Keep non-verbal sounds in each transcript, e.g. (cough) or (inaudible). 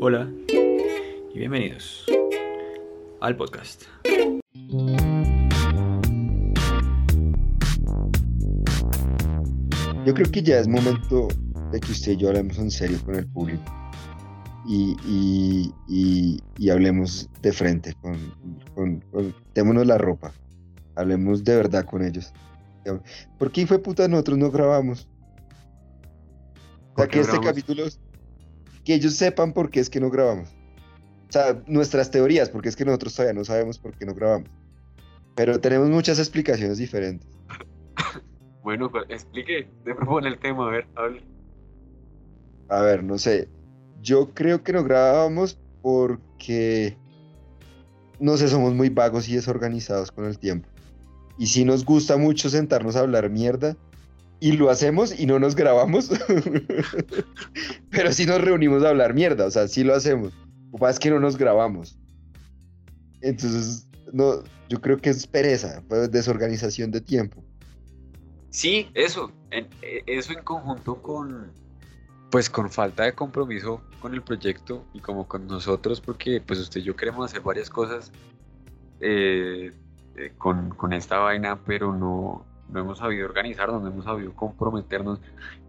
Hola y bienvenidos al podcast. Yo creo que ya es momento de que usted y yo hablemos en serio con el público y, y, y, y hablemos de frente, con, con, con- démonos la ropa, hablemos de verdad con ellos. ¿Por qué fue puta nosotros no grabamos? O ¿Por sea, que este grabamos? capítulo, que ellos sepan por qué es que no grabamos. O sea, nuestras teorías, porque es que nosotros todavía no sabemos por qué no grabamos. Pero tenemos muchas explicaciones diferentes. (coughs) Bueno, cu- explique, te propone el tema, a ver, hable. A ver, no sé. Yo creo que no grabábamos porque, no sé, somos muy vagos y desorganizados con el tiempo. Y si nos gusta mucho sentarnos a hablar mierda, y lo hacemos y no nos grabamos, (laughs) pero sí nos reunimos a hablar mierda, o sea, sí lo hacemos. Lo que es que no nos grabamos. Entonces, no, yo creo que es pereza, pues, desorganización de tiempo. Sí, eso, eh, eso en conjunto con, pues con falta de compromiso con el proyecto y como con nosotros, porque pues usted y yo queremos hacer varias cosas eh, eh, con, con esta vaina, pero no, no hemos sabido organizarnos, no hemos sabido comprometernos.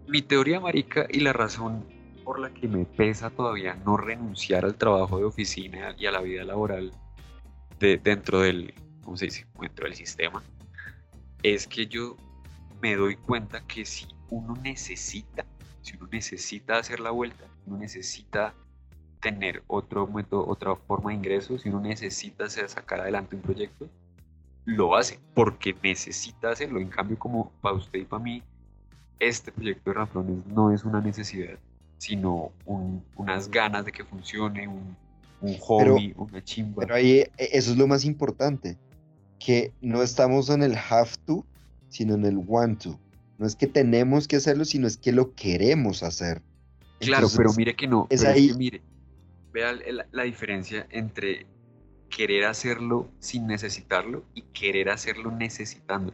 Mi teoría, marica, y la razón por la que me pesa todavía no renunciar al trabajo de oficina y a la vida laboral de, dentro del, ¿cómo se dice? Dentro del sistema, es que yo me doy cuenta que si uno necesita, si uno necesita hacer la vuelta, uno necesita tener otro método, otra forma de ingreso, si uno necesita sacar adelante un proyecto, lo hace, porque necesita hacerlo. En cambio, como para usted y para mí, este proyecto de Raflones no es una necesidad, sino un- unas ganas de que funcione, un, un hobby, una chimba. Pero ahí eh, eso es lo más importante, que no estamos en el have to, sino en el want to. No es que tenemos que hacerlo, sino es que lo queremos hacer. Claro, pero mire que no. es ahí- que mire, vea la, la diferencia entre querer hacerlo sin necesitarlo y querer hacerlo necesitando.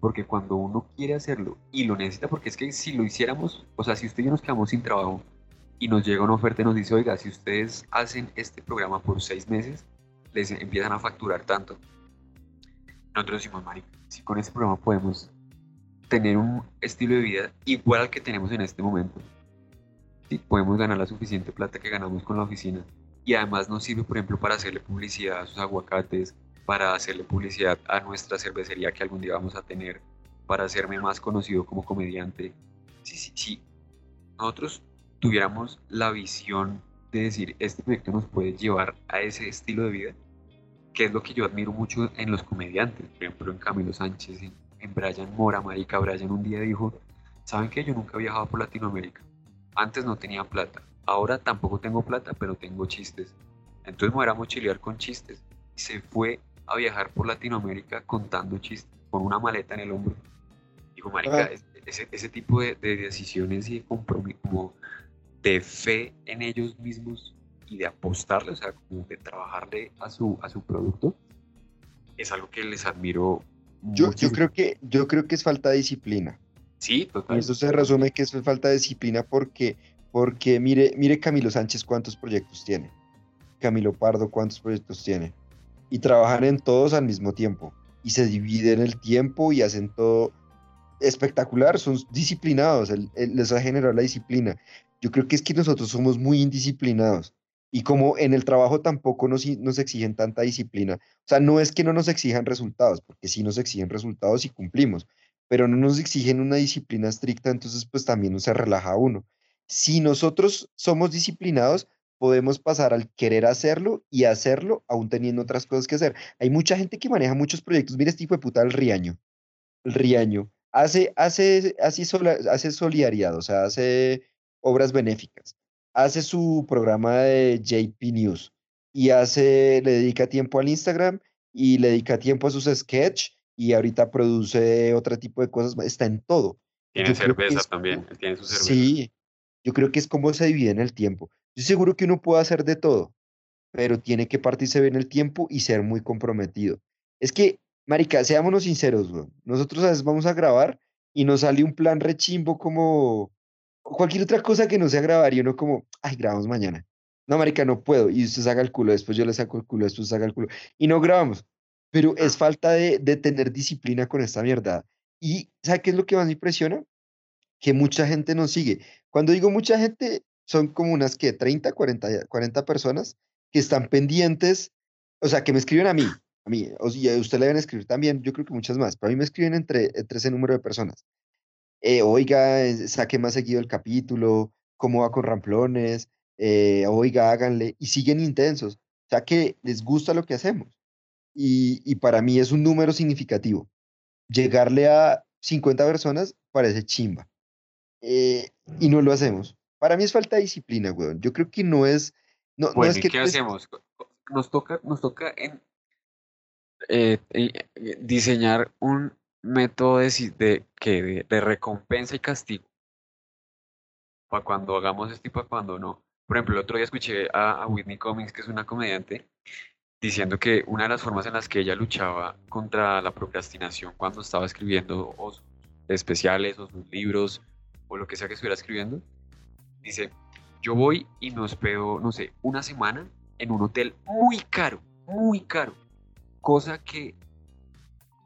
Porque cuando uno quiere hacerlo y lo necesita, porque es que si lo hiciéramos, o sea, si usted y yo nos quedamos sin trabajo y nos llega una oferta y nos dice, oiga, si ustedes hacen este programa por seis meses, les empiezan a facturar tanto. Nosotros decimos, marica, si con este programa podemos tener un estilo de vida igual al que tenemos en este momento, sí, podemos ganar la suficiente plata que ganamos con la oficina y además nos sirve, por ejemplo, para hacerle publicidad a sus aguacates, para hacerle publicidad a nuestra cervecería que algún día vamos a tener, para hacerme más conocido como comediante. Sí, sí, sí. Nosotros tuviéramos la visión de decir, este proyecto nos puede llevar a ese estilo de vida, que es lo que yo admiro mucho en los comediantes, por ejemplo, en Camilo Sánchez, en, en Brian Mora, Marica Brian un día dijo, ¿saben qué? Yo nunca he viajado por Latinoamérica. Antes no tenía plata, ahora tampoco tengo plata, pero tengo chistes. Entonces me voy a mochilear con chistes. Se fue a viajar por Latinoamérica contando chistes, con una maleta en el hombro. Digo, marica, Ah. es- ese, ese tipo de, de decisiones y de compromiso, como de fe en ellos mismos y de apostarle, o sea, como de trabajarle a su, a su producto, es algo que les admiro yo, yo, creo que, yo creo que es falta de disciplina. Sí, total. Eso se resume que es falta de disciplina porque, porque mire, mire Camilo Sánchez cuántos proyectos tiene. Camilo Pardo cuántos proyectos tiene. Y trabajan en todos al mismo tiempo. Y se dividen el tiempo y hacen todo espectacular. Son disciplinados. les ha generado la disciplina. Yo creo que es que nosotros somos muy indisciplinados. Y como en el trabajo tampoco nos exigen tanta disciplina. O sea, no es que no nos exijan resultados, porque sí nos exigen resultados y cumplimos pero no nos exigen una disciplina estricta, entonces pues también no se relaja uno. Si nosotros somos disciplinados, podemos pasar al querer hacerlo y hacerlo aún teniendo otras cosas que hacer. Hay mucha gente que maneja muchos proyectos. Mira este hijo de puta, el Riaño. El Riaño. Hace, hace, hace, hace solidaridad, o sea, hace obras benéficas. Hace su programa de JP News y hace, le dedica tiempo al Instagram y le dedica tiempo a sus sketch y ahorita produce otro tipo de cosas, está en todo. Tiene yo cerveza es- también, tiene su cerveza. Sí, yo creo que es como se divide en el tiempo. Yo seguro que uno puede hacer de todo, pero tiene que partirse bien el tiempo y ser muy comprometido. Es que, marica, seámonos sinceros, weón. Nosotros a veces vamos a grabar y nos sale un plan rechimbo como cualquier otra cosa que no sea grabar y uno como, ay, grabamos mañana. no, marica, no puedo. Y usted saca el culo, después yo le saco el culo, después saca el culo. Y no grabamos. Pero es falta de, de tener disciplina con esta mierda. Y ¿sabe qué es lo que más me impresiona? Que mucha gente nos sigue. Cuando digo mucha gente, son como unas que 30, 40, 40 personas que están pendientes, o sea, que me escriben a mí, a mí, o sea, usted le deben escribir también, yo creo que muchas más, pero a mí me escriben entre, entre ese número de personas. Eh, oiga, eh, saque más seguido el capítulo, cómo va con ramplones, eh, oiga, háganle, y siguen intensos, o sea, que les gusta lo que hacemos. Y, y para mí es un número significativo. Llegarle a 50 personas parece chimba. Eh, y no lo hacemos. Para mí es falta de disciplina, weón. Yo creo que no es. No, no Bueno, es ¿y que qué tú es- hacemos? Nos toca, nos toca en, eh, eh, diseñar un método de, si- de, que de, de recompensa y castigo para cuando hagamos esto y para cuando no. Por ejemplo, el otro día escuché a, a Whitney Cummings, que es una comediante, diciendo que una de las formas en las que ella luchaba contra la procrastinación cuando estaba escribiendo o sus especiales o sus libros o lo que sea que estuviera escribiendo, dice, yo voy y me hospedo, no sé, una semana en un hotel muy caro, muy caro, cosa que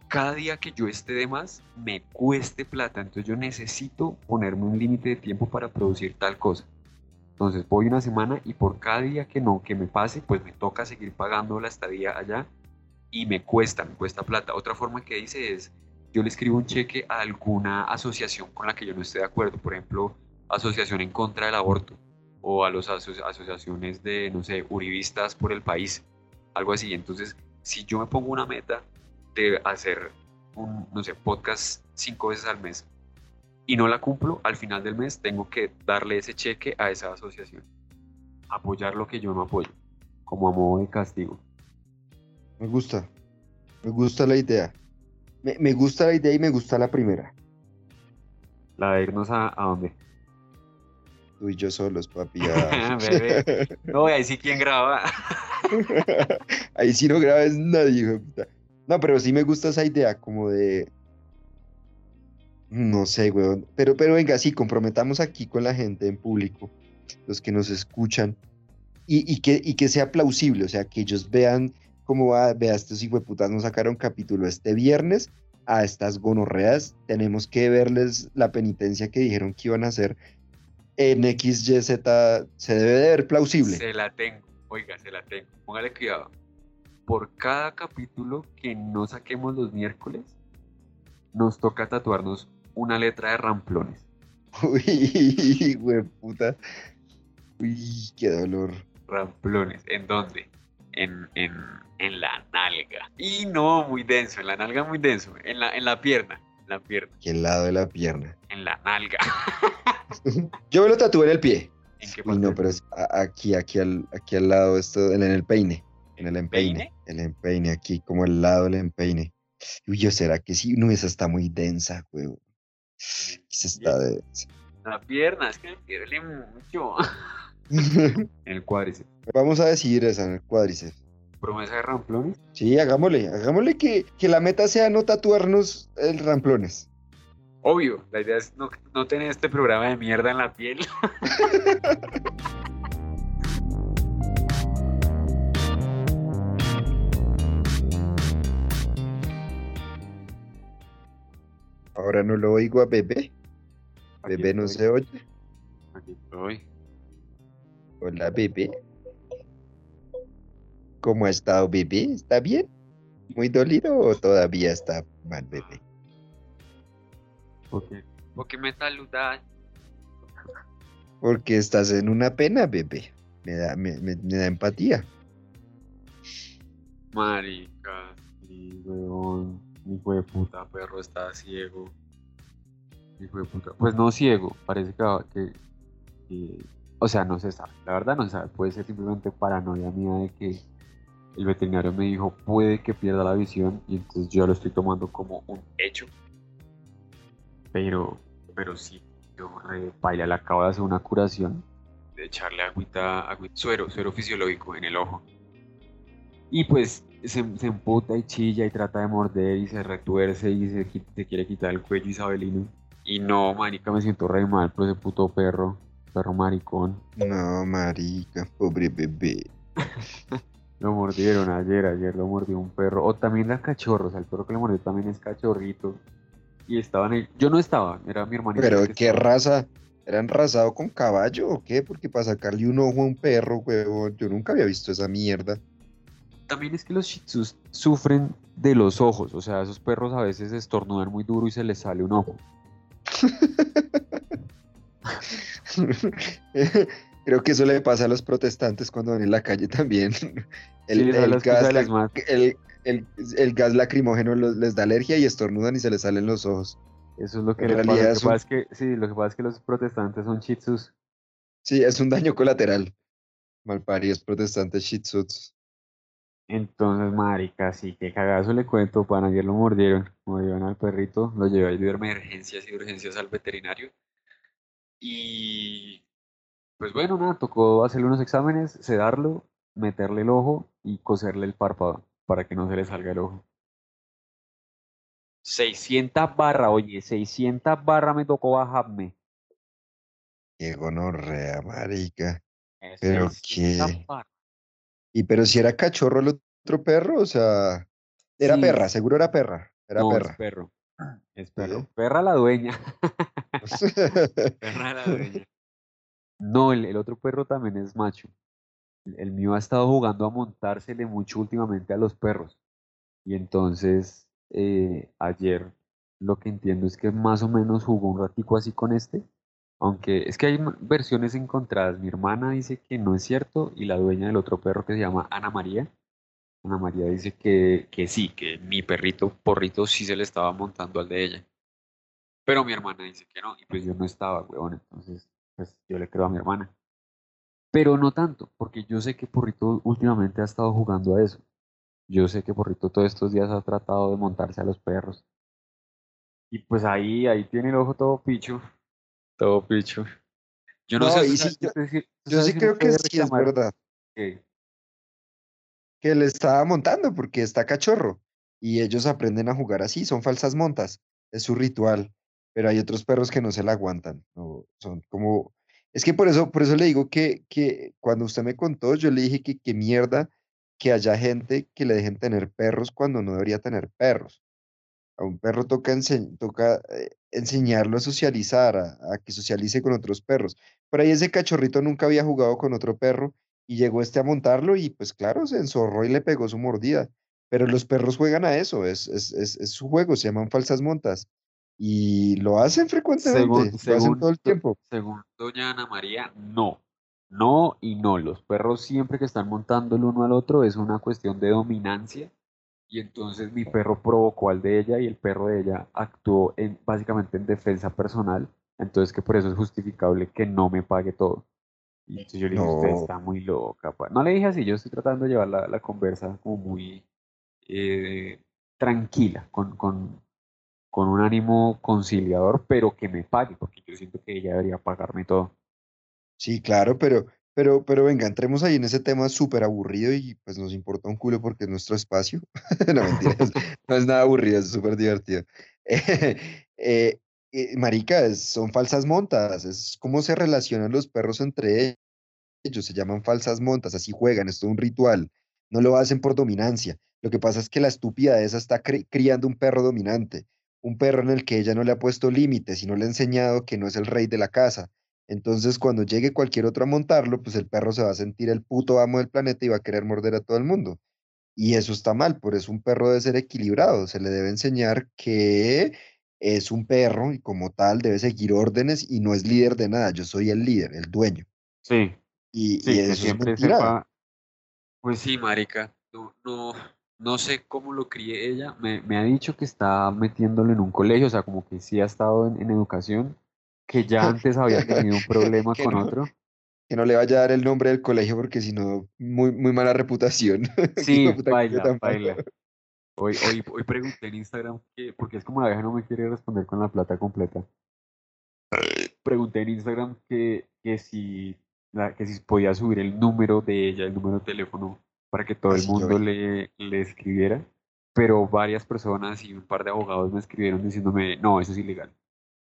cada día que yo esté de más me cueste plata, entonces yo necesito ponerme un límite de tiempo para producir tal cosa. Entonces voy una semana y por cada día que no, que me pase, pues me toca seguir pagando la estadía allá y me cuesta, me cuesta plata. Otra forma que dice es, yo le escribo un cheque a alguna asociación con la que yo no esté de acuerdo, por ejemplo, asociación en contra del aborto o a las asociaciones de, no sé, uribistas por el país, algo así. Entonces, si yo me pongo una meta de hacer un, no sé, podcast cinco veces al mes y no la cumplo, al final del mes tengo que darle ese cheque a esa asociación. Apoyar lo que yo no apoyo, como a modo de castigo. Me gusta. Me gusta la idea. Me, me gusta la idea y me gusta la primera. La de irnos a, a dónde. Tú y yo solos, papi. ya. (laughs) Bebé. No, ahí sí quién graba. (laughs) Ahí sí no grabes nadie, hijo de puta. No, pero sí me gusta esa idea, como de. No sé, weón. Pero, pero venga, sí, comprometamos aquí con la gente en público, los que nos escuchan, y, y que, y que sea plausible, o sea, que ellos vean cómo va, vea, estos hijueputas nos sacaron capítulo este viernes a estas gonorreas, tenemos que verles la penitencia que dijeron que iban a hacer en XYZ, se debe de ver plausible. Se la tengo. Oiga, se la tengo. Póngale cuidado. Por cada capítulo que no saquemos los miércoles, nos toca tatuarnos una letra de ramplones. (laughs) Uy, puta. Uy, qué dolor. Ramplones. ¿En dónde? En, en, en la nalga. Y no, muy denso. En la nalga muy denso. En la, en la pierna. En la pierna. Al lado de la pierna. En la nalga. (laughs) Yo me lo tatué en el pie. ¿En qué Uy, no, pero es aquí, aquí al, aquí al lado, esto, en el peine. En el empeine. peine? El empeine, aquí, como al lado del empeine. Uy, yo será que sí. No, esa está muy densa, huevo. Esa está densa. La pierna. Es que me pierde mucho. (laughs) (laughs) En el cuádriceps. Vamos a decidir esa en el cuádriceps. Promesa de ramplones. Sí, hagámosle, hagámosle que, que la meta sea no tatuarnos el ramplones. Obvio, la idea es no, no tener este programa de mierda en la piel. (laughs) Ahora no lo oigo a bebé. Bebé no se oye. Aquí estoy. Hola, bebé. ¿Cómo ha estado, bebé? ¿Está bien? ¿Muy dolido o todavía está mal, bebé? ¿Por qué? ¿Por qué me saludas? Porque estás en una pena, bebé. Me da, me, me- me da empatía. Marica, sí, weón. Mi hijo de puta perro está ciego. Hijo de puta. Pues no ciego, parece que, que- que- O sea, no se sabe. La verdad no se sabe. Puede ser simplemente paranoia mía de que el veterinario me dijo puede que pierda la visión y entonces yo lo estoy tomando como un hecho. Pero, pero sí, yo re paila, le acabo de hacer una curación de echarle agüita, agüita, suero, suero fisiológico en el ojo. Y pues se, emputa y chilla y trata de morder y se retuerce y se, se quiere quitar el cuello isabelino. Y no, marica, me siento re mal por ese puto perro. Perro maricón. No, marica, pobre bebé. (laughs) Lo mordieron ayer, ayer lo mordió un perro. O también la cachorro, o sea, el perro que le mordió también es cachorrito. Y estaban ahí. Yo no estaba, era mi hermanito. Pero qué estaba. raza, ¿eran rasado con caballo o qué? Porque para sacarle un ojo a un perro, huevón, yo nunca había visto esa mierda. También es que los shih tzus sufren de los ojos, o sea, esos perros a veces estornudan muy duro y se les sale un ojo. (laughs) (laughs) Creo que eso le pasa a los protestantes cuando van en la calle también. (laughs) El, Sí, gas, el- el- lacrimógeno los- les da alergia y estornudan y se les salen los ojos. Eso es lo que En le pasa. Lo es que un- pasa es que, sí, lo que pasa es que los protestantes son shih tzus. Sí, es un daño colateral. Malparidos protestantes shih tzus. Entonces, marica, sí, qué cagazo le cuento, pan, ayer lo mordieron, mordieron al perrito, lo llevé de emergencias y urgencias al veterinario. Y pues bueno, nada, tocó hacerle unos exámenes, sedarlo, meterle el ojo y coserle el párpado para que no se le salga el ojo. 600 barra, oye, 600 barra me tocó bajarme. Qué gonorrea, marica. ¿Pero 600 qué? barra. Y pero si era cachorro el otro perro, o sea, era Sí. perra, seguro era perra. Era No, es perra. perro. Es perro. Sí. Perra la dueña. (laughs) Perra la dueña. No, el, el otro perro también es macho. El, el mío ha estado jugando a montársele mucho últimamente a los perros. Y entonces, eh, ayer lo que entiendo es que más o menos jugó un ratico así con este. Aunque es que hay versiones encontradas. Mi hermana dice que no es cierto y la dueña del otro perro que se llama Ana María. Ana María dice que, que sí, que mi perrito porrito sí se le estaba montando al de ella. Pero mi hermana dice que no, y pues yo no estaba, weón, entonces pues yo le creo a mi hermana. Pero no tanto, porque yo sé que Porrito últimamente ha estado jugando a eso. Yo sé que Porrito todos estos días ha tratado de montarse a los perros. Y pues ahí, ahí tiene el ojo todo picho. Todo picho. Yo no, No, sé si yo- sí si creo que sí es verdad. que- Que le estaba montando porque está cachorro. Y ellos aprenden a jugar así, son falsas montas. Es su ritual. Pero hay otros perros que no se la aguantan. Son como. Es que por eso, por eso le digo que, que cuando usted me contó, yo le dije que qué mierda que haya gente que le dejen tener perros cuando no debería tener perros. A un perro toca, eh, enseñarlo a socializar, a, a que socialice con otros perros. Por ahí ese cachorrito nunca había jugado con otro perro y llegó este a montarlo y pues claro, se enzorró y le pegó su mordida. Pero los perros juegan a eso, es, es, es, es su juego, se llaman falsas montas. Y lo hacen frecuentemente, Según, lo hacen según, todo el tiempo. según doña Ana María, no. No y no. Los perros siempre que están montando el uno al otro es una cuestión de dominancia. Y entonces mi perro provocó al de ella y el perro de ella actuó en, básicamente en defensa personal. Entonces que por eso es justificable que no me pague todo. Y entonces yo le dije, usted No. está muy loca. pa". No le dije así, yo estoy tratando de llevar la, la conversa como muy eh, tranquila, con, con, con un ánimo conciliador, pero que me pague, porque yo siento que ella debería pagarme todo. Sí, claro, pero, pero, pero venga, entremos ahí en ese tema súper aburrido y pues nos importa un culo porque es nuestro espacio. (laughs) No, no es nada aburrido, es súper divertido. (laughs) Eh, eh, marica, son falsas montas, es cómo se relacionan los perros entre ellos, se llaman falsas montas, así juegan, es todo un ritual, no lo hacen por dominancia. Lo que pasa es que la estúpida esa está cri- criando un perro dominante, un perro en el que ella no le ha puesto límites y no le ha enseñado que no es el rey de la casa. Entonces, cuando llegue cualquier otro a montarlo, pues el perro se va a sentir el puto amo del planeta y va a querer morder a todo el mundo. Y eso está mal, por eso un perro debe ser equilibrado, se le debe enseñar que es un perro y como tal debe seguir órdenes y no es líder de nada, yo soy el líder, el dueño. Sí, Y, sí, y que eso es siempre mentira. sepa. Pues sí, marica, no, no, no sé cómo lo críe ella. Me, me ha dicho que está metiéndolo en un colegio, o sea, como que sí ha estado en, en educación, que ya (laughs) antes había tenido un (laughs) problema con no. otro. Que no le vaya a dar el nombre del colegio porque si no, muy, muy mala reputación. (laughs) Sí, baila, baila. Hoy, hoy, hoy pregunté en Instagram que, porque es como la vieja no me quiere responder con la plata completa. Pregunté en Instagram que, que si la- que si podía subir el número de ella, el número de teléfono, para que todo el Así yo mundo le, le escribiera. Pero varias personas y un par de abogados me escribieron diciéndome, no, eso es ilegal.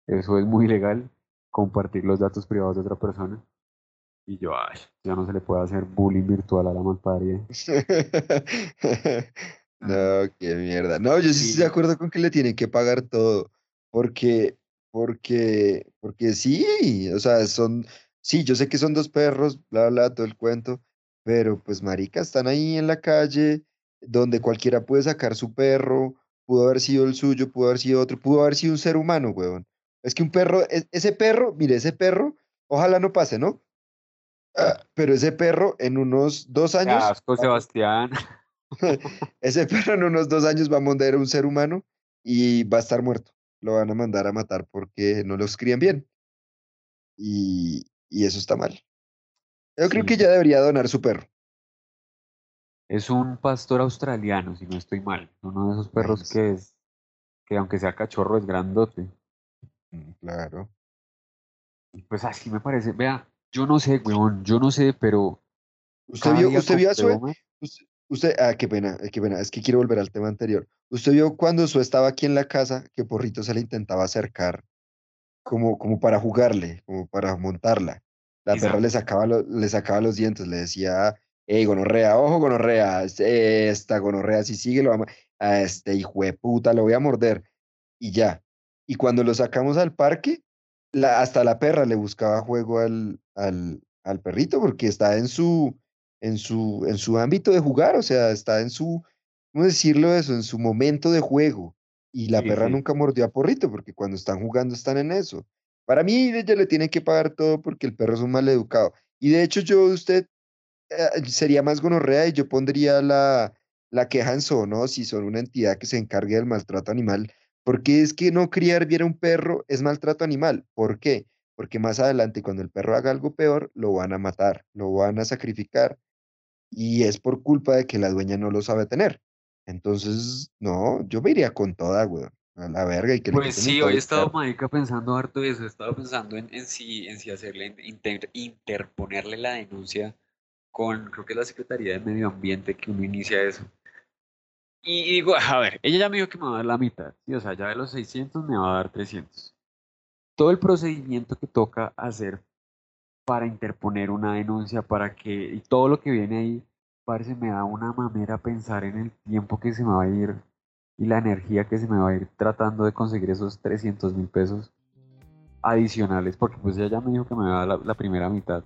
Eso es muy ilegal. compartir los datos privados de otra persona. Y yo, ay, ya no se le puede hacer bullying virtual a la malparia. (laughs) No, qué mierda. No, yo sí estoy de Sí. acuerdo con que le tienen que pagar todo, porque, porque, porque sí, o sea, son, sí, yo sé que son dos perros, bla, bla, todo el cuento, pero pues marica, están ahí en la calle, donde cualquiera puede sacar su perro, pudo haber sido el suyo, pudo haber sido otro, pudo haber sido un ser humano, huevón. Es que un perro, e- ese perro, mire, ese perro, ojalá no pase, ¿no? Ah, Pero ese perro en unos dos años asco, Sebastián. (laughs) (laughs) ese perro en unos dos años va a morder a un ser humano y va a estar muerto. Lo van a mandar a matar porque no los crían bien. Y, y eso está mal. Yo creo Sí. que ya debería donar su perro. Es un pastor australiano, si no estoy mal. Uno de esos perros que es, que aunque sea cachorro, es grandote. Mm, Claro. Y Pues así me parece. Vea, yo no sé, weón, yo no sé, pero ¿Usted vio, usted vio a. Usted, usted- ah, qué pena, qué pena. Es que quiero volver al tema anterior. ¿Usted vio cuando Sue estaba aquí en la casa que Porrito se le intentaba acercar como, como para jugarle, como para montarla? La perra le sacaba, lo- le sacaba los dientes, le decía, hey, gonorrea, ojo, gonorrea, este- esta gonorrea, si sigue, lo vamos a este hijo de puta, lo voy a morder. Y ya. Y cuando lo sacamos al parque, la, hasta la perra le buscaba juego al, al, al perrito porque está en su, en su, en su ámbito de jugar, o sea, está en su, ¿cómo decirlo eso? En su momento de juego. Y la Sí, perra sí. nunca mordió a Porrito porque cuando están jugando están en eso. Para mí, ella le tiene que pagar todo porque el perro es un mal educado. Y de hecho, yo, usted, eh, sería más gonorrea y yo pondría la, la queja en zoonosis, son una entidad que se encargue del maltrato animal. Porque es que no criar bien a un perro es maltrato animal. ¿Por qué? Porque más adelante, cuando el perro haga algo peor, lo van a matar, lo van a sacrificar. Y es por culpa de que la dueña no lo sabe tener. Entonces, no, yo me iría con toda, weón. A la verga y que Pues sí, hoy he estado, marica, pensando harto de eso. He estado pensando en, en si, en si hacerle, inter- interponerle la denuncia con, creo que es la Secretaría de Medio Ambiente que uno inicia eso. Y, y digo, a ver, ella ya me dijo que me va a dar la mitad. Sí, o sea, ya de los 600 me va a dar 300. Todo el procedimiento que toca hacer para interponer una denuncia, para que, y todo lo que viene ahí, parece me da una mamera pensar en el tiempo que se me va a ir y la energía que se me va a ir tratando de conseguir esos 300 mil pesos adicionales, porque pues ella ya me dijo que me va a dar la, la primera mitad.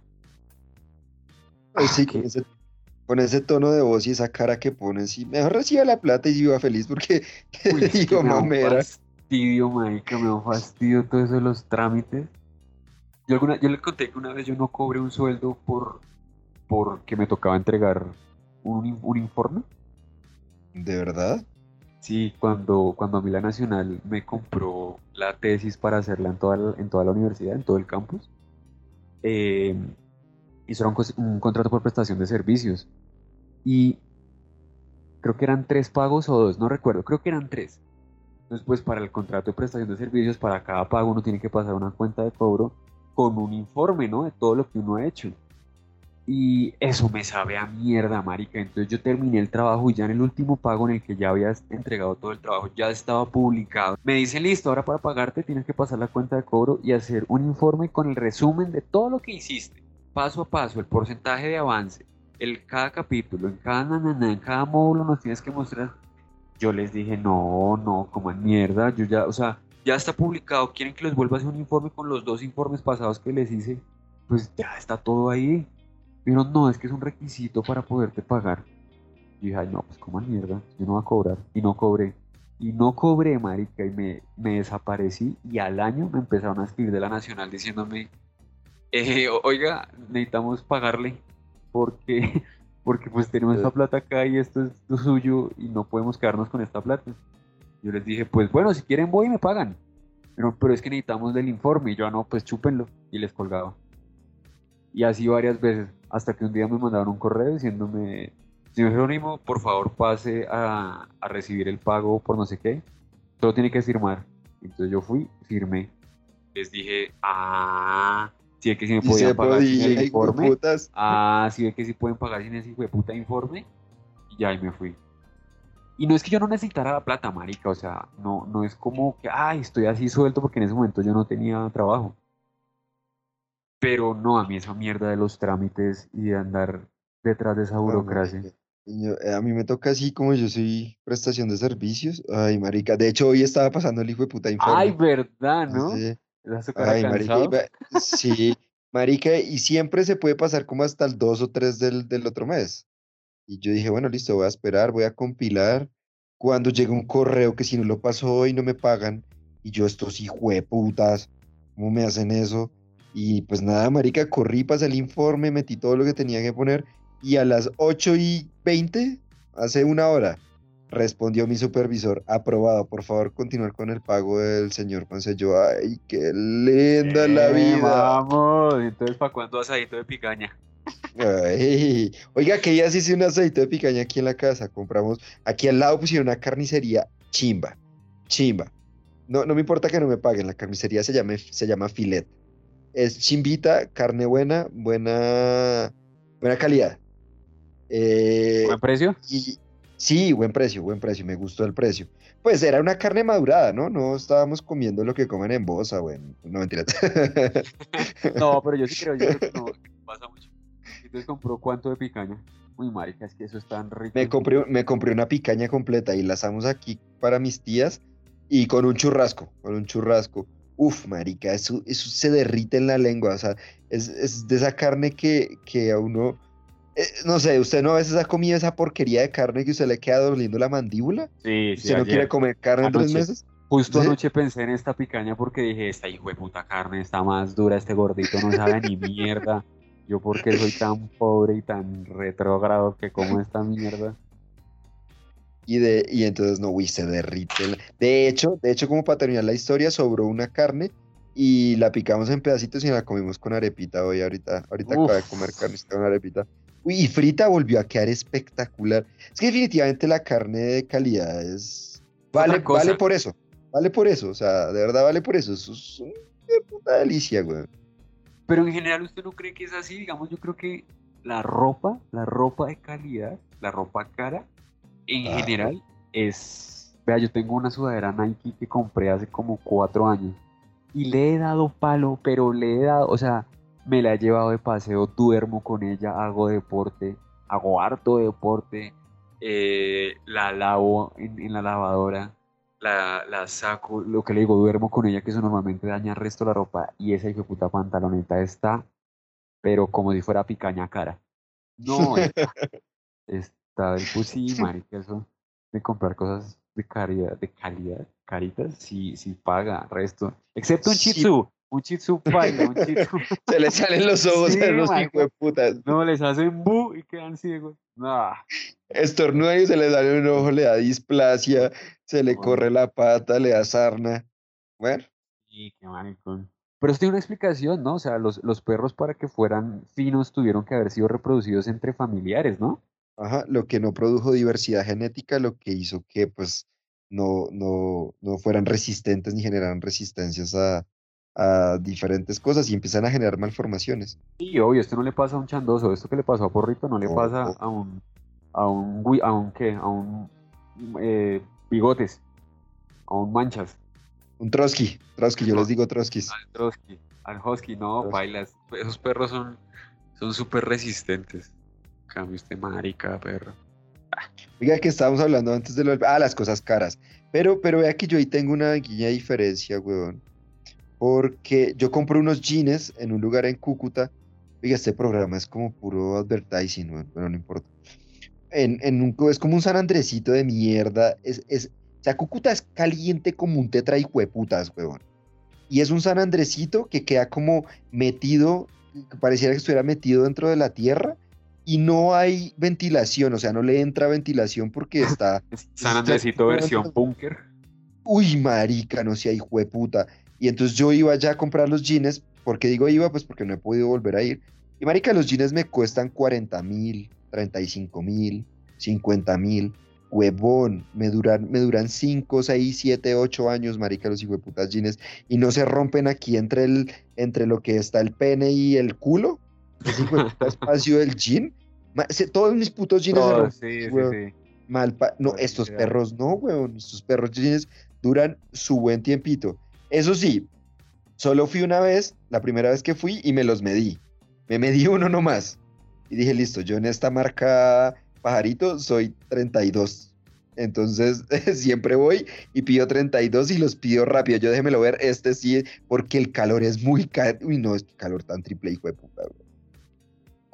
Pues Ah, sí, qué- con ese, con ese tono de voz y esa cara que ponen, sí, mejor reciba la plata y viva feliz porque (laughs) Uy, que digo, me da un mamera. fastidio, marica, me da un fastidio todo eso de los trámites. Yo, alguna, yo le conté que una vez yo no cobré un sueldo por porque me tocaba entregar un, un informe. ¿De verdad? Sí, cuando, cuando a mí la Nacional me compró la tesis para hacerla en toda la, en toda la universidad, en todo el campus, eh, hizo un, un contrato por prestación de servicios. Y creo que eran tres pagos o dos, no recuerdo, creo que eran tres. Entonces, pues para el contrato de prestación de servicios, para cada pago uno tiene que pasar una cuenta de cobro con un informe, ¿no? De todo lo que uno ha hecho. Y eso me sabe a mierda, marica. Entonces yo terminé el trabajo y ya en el último pago en el que ya habías entregado todo el trabajo, ya estaba publicado. Me dicen, listo, ahora para pagarte tienes que pasar la cuenta de cobro y hacer un informe con el resumen de todo lo que hiciste, paso a paso, el porcentaje de avance, el cada capítulo, en cada nanana, en cada módulo nos tienes que mostrar. Yo les dije, no, no, como en mierda, yo ya, o sea, ya está publicado, quieren que les vuelva a hacer un informe con los dos informes pasados que les hice, pues ya está todo ahí. Pero no, es que es un requisito para poderte pagar. Y dije, ay, no, pues como mierda, yo no voy a cobrar. Y no cobré. Y no cobré, marica, y me, me desaparecí. Y al año me empezaron a escribir de la Nacional diciéndome, eh, oiga, necesitamos pagarle porque, (laughs) porque pues tenemos esta plata acá y esto es lo suyo y no podemos quedarnos con esta plata. Yo les dije, pues bueno, si quieren voy y me pagan. Pero, pero es que necesitamos del informe. Y yo, "Ah, no, pues chúpenlo. Y les colgaba. Y así varias veces, hasta que un día me mandaron un correo diciéndome, señor Jerónimo, por favor pase a, a recibir el pago por no sé qué, solo tiene que firmar. Entonces yo fui, firmé. Les dije, ah, sí ve que si me podían pagar sin podía, el hijo de informe. putas. Ah, sí ve que sí pueden pagar sin ese hijo de puta informe. Y ya ahí me fui. Y no es que yo no necesitara la plata, marica, o sea, no, no es como que, ay, estoy así suelto porque en ese momento yo no tenía trabajo. Pero no, a mí esa mierda de los trámites y de andar detrás de esa burocracia. eh, a mí me toca así como yo soy prestación de servicios. Ay, marica. De hecho, hoy estaba pasando el hijo de puta Ay, informe. verdad, ¿no? Sí. ¿Estás su cara Ay, marica. Sí, marica. Y siempre se puede pasar como hasta el 2 o 3 del, del otro mes. Y yo dije, bueno, listo, voy a esperar, voy a compilar. Cuando llega un correo que si no lo paso hoy no me pagan. Y yo, estos putas, ¿cómo me hacen eso? Y pues nada, marica, corrí, pasé el informe, metí todo lo que tenía que poner. Y a las 8 y 20, hace una hora, respondió mi supervisor, aprobado, por favor, continuar con el pago del señor Ponce. Yo, ay, qué linda la Eh, vida. Vamos, entonces, ¿para cuándo asadito de picaña? Ay, oiga, que ya sí hice un aceite de picaña aquí en la casa. Compramos, aquí al lado pusieron una carnicería chimba, chimba. No, no me importa que no me paguen, la carnicería se llama, se llama Filet. Es chimbita, carne buena, buena, buena calidad. Eh, ¿Buen precio? y sí, buen precio, buen precio, me gustó el precio. Pues era una carne madurada, ¿no? No estábamos comiendo lo que comen en Bosa, güey. No, mentira. (laughs) No, pero yo sí creo, yo creo que no, (laughs) pasa mucho. Entonces compró cuánto de picaña. Uy, marica, es que eso es tan rico. Me compré, me compré una picaña completa y la asamos aquí para mis tías y con un churrasco, con un churrasco. Uf, marica, eso, eso se derrite en la lengua, o sea, es, es de esa carne que, que a uno, eh, no sé, usted no a veces ha comido esa porquería de carne que usted le queda doliendo la mandíbula, Sí, sí, usted no quiere comer carne en tres meses. Justo ¿Sí? anoche pensé en esta picaña porque dije, esta hijo de puta carne está más dura, este gordito no sabe ni mierda. Yo porque soy tan pobre y tan retrógrado que como esta mierda. Y, de, y entonces, no, uy, se derrite. De hecho, de hecho, como para terminar la historia, sobró una carne y la picamos en pedacitos y la comimos con arepita hoy, ahorita. Ahorita acabo de Uf. comer carnecita con arepita. Uy, y frita volvió a quedar espectacular. Es que definitivamente la carne de calidad es... Vale, vale por eso. Vale por eso. O sea, de verdad vale por eso. Eso es una puta delicia, güey. Pero en general, ¿usted no cree que es así? Digamos, yo creo que la ropa, la ropa de calidad, la ropa cara, en Ah. general es... Vea, yo tengo una sudadera Nike que compré hace como cuatro años y le he dado palo, pero le he dado, o sea, me la he llevado de paseo, duermo con ella, hago deporte, hago harto deporte, eh, la lavo en, en la lavadora, la, la saco, lo que le digo, duermo con ella, que eso normalmente daña el resto de la ropa, y esa hijo de puta pantaloneta está, pero como si fuera picaña cara. No, (laughs) está, está del sí, marica, eso de comprar cosas de calidad, de calidad, caritas, sí, sí paga, resto. Excepto un Sí. chitsu, un chitsu paila, un chitsu. (laughs) Se le salen los ojos Sí, a los hijos de putas. No, les hacen bu y quedan ciegos. No, Estornuda y se le sale un ojo, le da displasia, se le Bueno. corre la pata, le da sarna. Bueno, sí, qué maricón. Pero esto tiene una explicación, ¿no? O sea, los, los perros para que fueran finos tuvieron que haber sido reproducidos entre familiares, ¿no? Ajá, lo que no produjo diversidad genética, lo que hizo que pues no, no, no fueran resistentes ni generaran resistencias a, a diferentes cosas y empiezan a generar malformaciones. Sí, obvio, esto no le pasa a un chandoso, esto que le pasó a Porrito no le pasa a un, a un, a un, ¿qué? A un, eh, bigotes, a un manchas, Un Trotsky, Trotsky, yo les digo Trotskys. al Trotsky, al Husky, no, Trotsky. bailas, esos perros son, son súper resistentes. En Cambio este marica, perro. Oiga, que estábamos hablando antes de lo Ah, las cosas caras. Pero, pero vea que yo ahí tengo una pequeña diferencia, weón. Porque yo compro unos jeans en un lugar en Cúcuta. Oiga, este programa es como puro advertising, weón. Pero no importa. En, en un, es como un San Andresito de mierda. Es, es, o sea, Cúcuta es caliente como un tetra y hueputas, weón. Y es un San Andresito que queda como metido, pareciera que estuviera metido dentro de la tierra y no hay ventilación, o sea, no le entra ventilación porque está, (laughs) San Andresito versión búnker. uy, marica, no sea hijo de puta. Y entonces yo iba ya a comprar los jeans, porque digo iba, pues porque no he podido volver a ir. Y marica, los jeans me cuestan 40 mil, 35 mil, 50 mil. Huevón, me duran, me duran 5, 6, 7, 8 años, marica, los hijos de putas jeans. Y no se rompen aquí entre, el, entre lo que está el pene y el culo. Ese espacio del jean. Todos mis putos jeans Todo, rompen. sí, sí, weón. sí. Mal pa- no, estos perros no, weón. Estos perros jeans duran su buen tiempito. Eso sí, Solo fui una vez, la primera vez que fui, y me los medí. Me medí uno nomás. Y dije, listo, yo en esta marca pajarito soy 32. Entonces (laughs) siempre voy y pido 32 y los pido rápido. Yo déjemelo ver, este sí, porque el calor es muy... Uy, no, es calor tan triple, hijo de puta.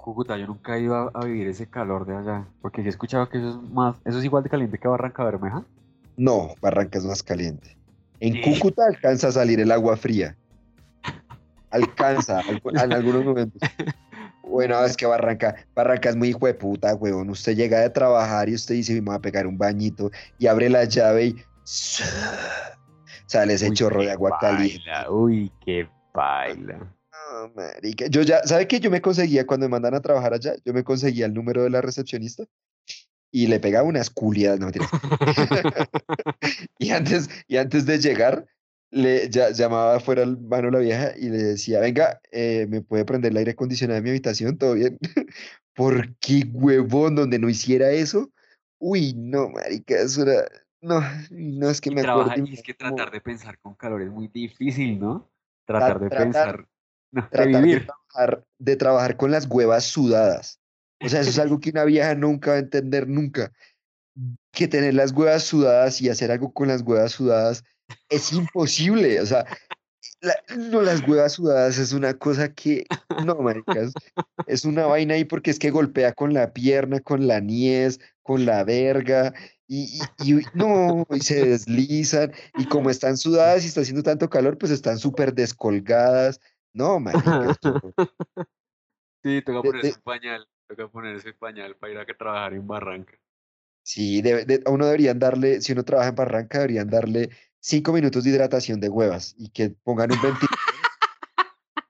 Cúcuta, yo nunca he ido a, vivir ese calor de allá, porque he escuchado que eso es más, eso es igual de caliente que Barranca Bermeja. No, Barranca es más caliente. En Cúcuta alcanza a salir el agua fría. Alcanza, en algunos momentos. Bueno, es que Barranca, Barranca es muy hijo de puta, huevón. Usted llega de trabajar y usted dice, me voy a pegar un bañito y abre la llave y sale ese chorro de agua caliente. Uy, qué baila. No, marica. Yo ya, ¿sabe qué? Yo me conseguía cuando me mandan a trabajar allá, yo me conseguía el número de la recepcionista y le pegaba unas culiadas, no (laughs) (laughs) y antes, y antes de llegar, le llamaba afuera al mano la vieja y le decía, venga, eh, ¿me puede prender el aire acondicionado de mi habitación? ¿Todo bien? (laughs) ¿Por qué huevón donde no hiciera eso? Uy, no, marica, eso era... No, no es que me acuerdo. Y es que tratar de pensar con calor es muy difícil, ¿no? Tratar de pensar... vivir. De trabajar, de trabajar con las huevas sudadas. O sea, eso es algo que una vieja nunca va a entender nunca. Que tener las huevas sudadas y hacer algo con las huevas sudadas es imposible, o sea, no, las huevas sudadas es una cosa que, no, maricas, es una vaina ahí porque es que golpea con la pierna, con la niez, con la verga, y, no, y se deslizan, y como están sudadas y está haciendo tanto calor, pues están súper descolgadas, no, maricas. (laughs) Sí, toca ponerse un pañal, toca ponerse pañal para ir a trabajar en Barranca. Sí, a uno deberían darle, si uno trabaja en Barranca, deberían darle cinco minutos de hidratación de huevas y que pongan un ventilador.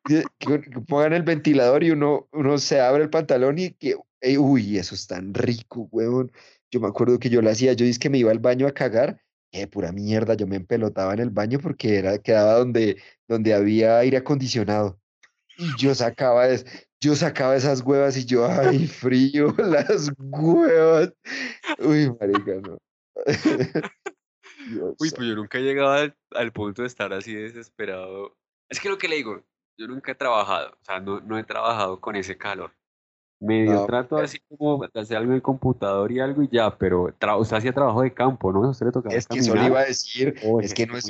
(laughs) que, pongan el ventilador y uno, uno se abre el pantalón y que, uy, eso es tan rico, huevón. Yo me acuerdo que yo lo hacía, yo dije que me iba al baño a cagar, qué pura mierda, yo me empelotaba en el baño porque era, quedaba donde, donde había aire acondicionado. Y yo sacaba, es, yo sacaba esas huevas y yo, ay, (laughs) frío, (laughs) las huevas. Uy, marica, no. (laughs) Uy, pues yo nunca he llegado al, punto de estar así desesperado. Es que lo que le digo, yo nunca he trabajado, o sea, no, no he trabajado con ese calor. Medio trato así como de hacer algo en el computador y algo y ya, pero usted hacía trabajo de campo, ¿no? Usted le tocaba Es que eso le iba a decir, es que no es,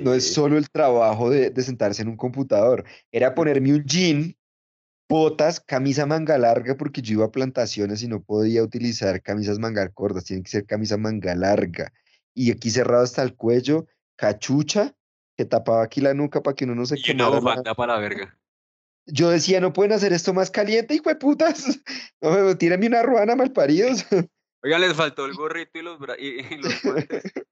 no, es solo el trabajo de, de, sentarse en un computador, era ponerme un jean, botas, camisa manga larga, porque yo iba a plantaciones y no podía utilizar camisas manga cortas, tiene que ser camisa manga larga y aquí cerrado hasta el cuello, cachucha, que tapaba aquí la nuca para que uno no se y una bufanda para la verga. Yo decía, no pueden hacer esto más caliente, hijo de putas. (laughs) No, tírenme una ruana malparidos. (laughs) Oigan, les faltó el gorrito y los, y, los (laughs)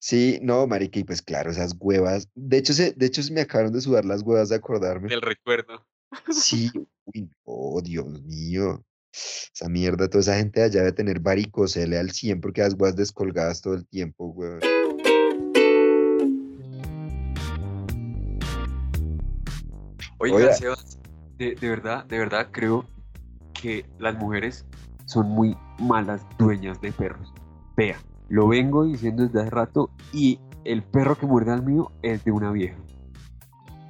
Sí, no, marica, y pues claro, esas huevas. De hecho, se, de hecho, se me acabaron de sudar las huevas de acordarme. Del recuerdo. Sí, uy, oh, Dios mío. Esa mierda, toda esa gente allá debe tener varicocele al 100 porque las weas descolgadas todo el tiempo, weón. Oiga, Sebas, de, verdad, de verdad creo que las mujeres son muy malas dueñas de perros. Vea, lo vengo diciendo desde hace rato y el perro que muerde al mío es de una vieja.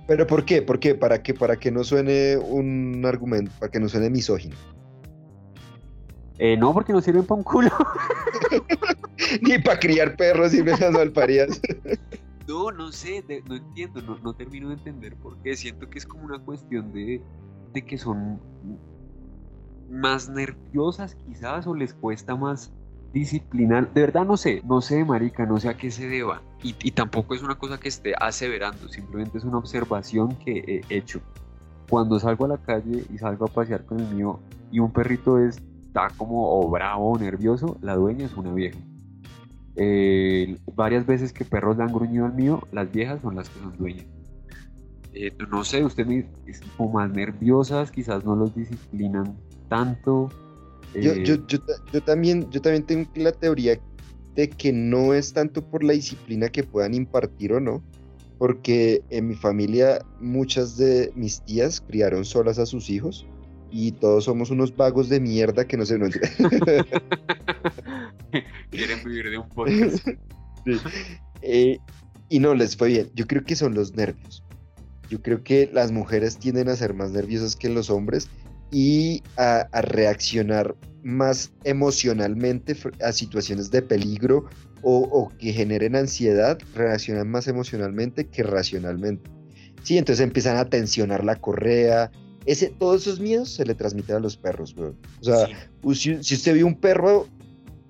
¿Pero por qué? ¿Por qué? ¿Para que, para que no suene un argumento, para que no suene misógino? Eh, no, porque no sirven para un culo. (laughs) Ni para criar perros y esas malparidas. (laughs) no, no sé, no entiendo, no, no, termino de entender por qué. Siento que es como una cuestión de, de que son más nerviosas quizás o les cuesta más disciplinar. De verdad no sé, no sé, marica, no sé a qué se deba. Y, y tampoco es una cosa que esté aseverando, simplemente es una observación que he hecho. Cuando salgo a la calle y salgo a pasear con el mío y un perrito es está como o bravo o nervioso, la dueña es una vieja. Eh, varias veces que perros le han gruñido al mío, las viejas son las que son dueñas. Eh, no sé, usted me es como más nerviosas, quizás no los disciplinan tanto. Yo, yo, eh, yo, yo, también, yo también tengo la teoría de que no es tanto por la disciplina que puedan impartir o no, porque en mi familia muchas de mis tías criaron solas a sus hijos y todos somos unos vagos de mierda que no se nos... (laughs) Quieren vivir de un podcast. (laughs) Eh, y no les fue bien. Yo creo que son los nervios. Yo creo que las mujeres tienden a ser más nerviosas que los hombres y a, a reaccionar más emocionalmente a situaciones de peligro o, o que generen ansiedad, reaccionan más emocionalmente que racionalmente. Sí, entonces empiezan a tensionar la correa. Ese, todos esos miedos se le transmiten a los perros, weón. O sea, Sí. si, si usted ve un perro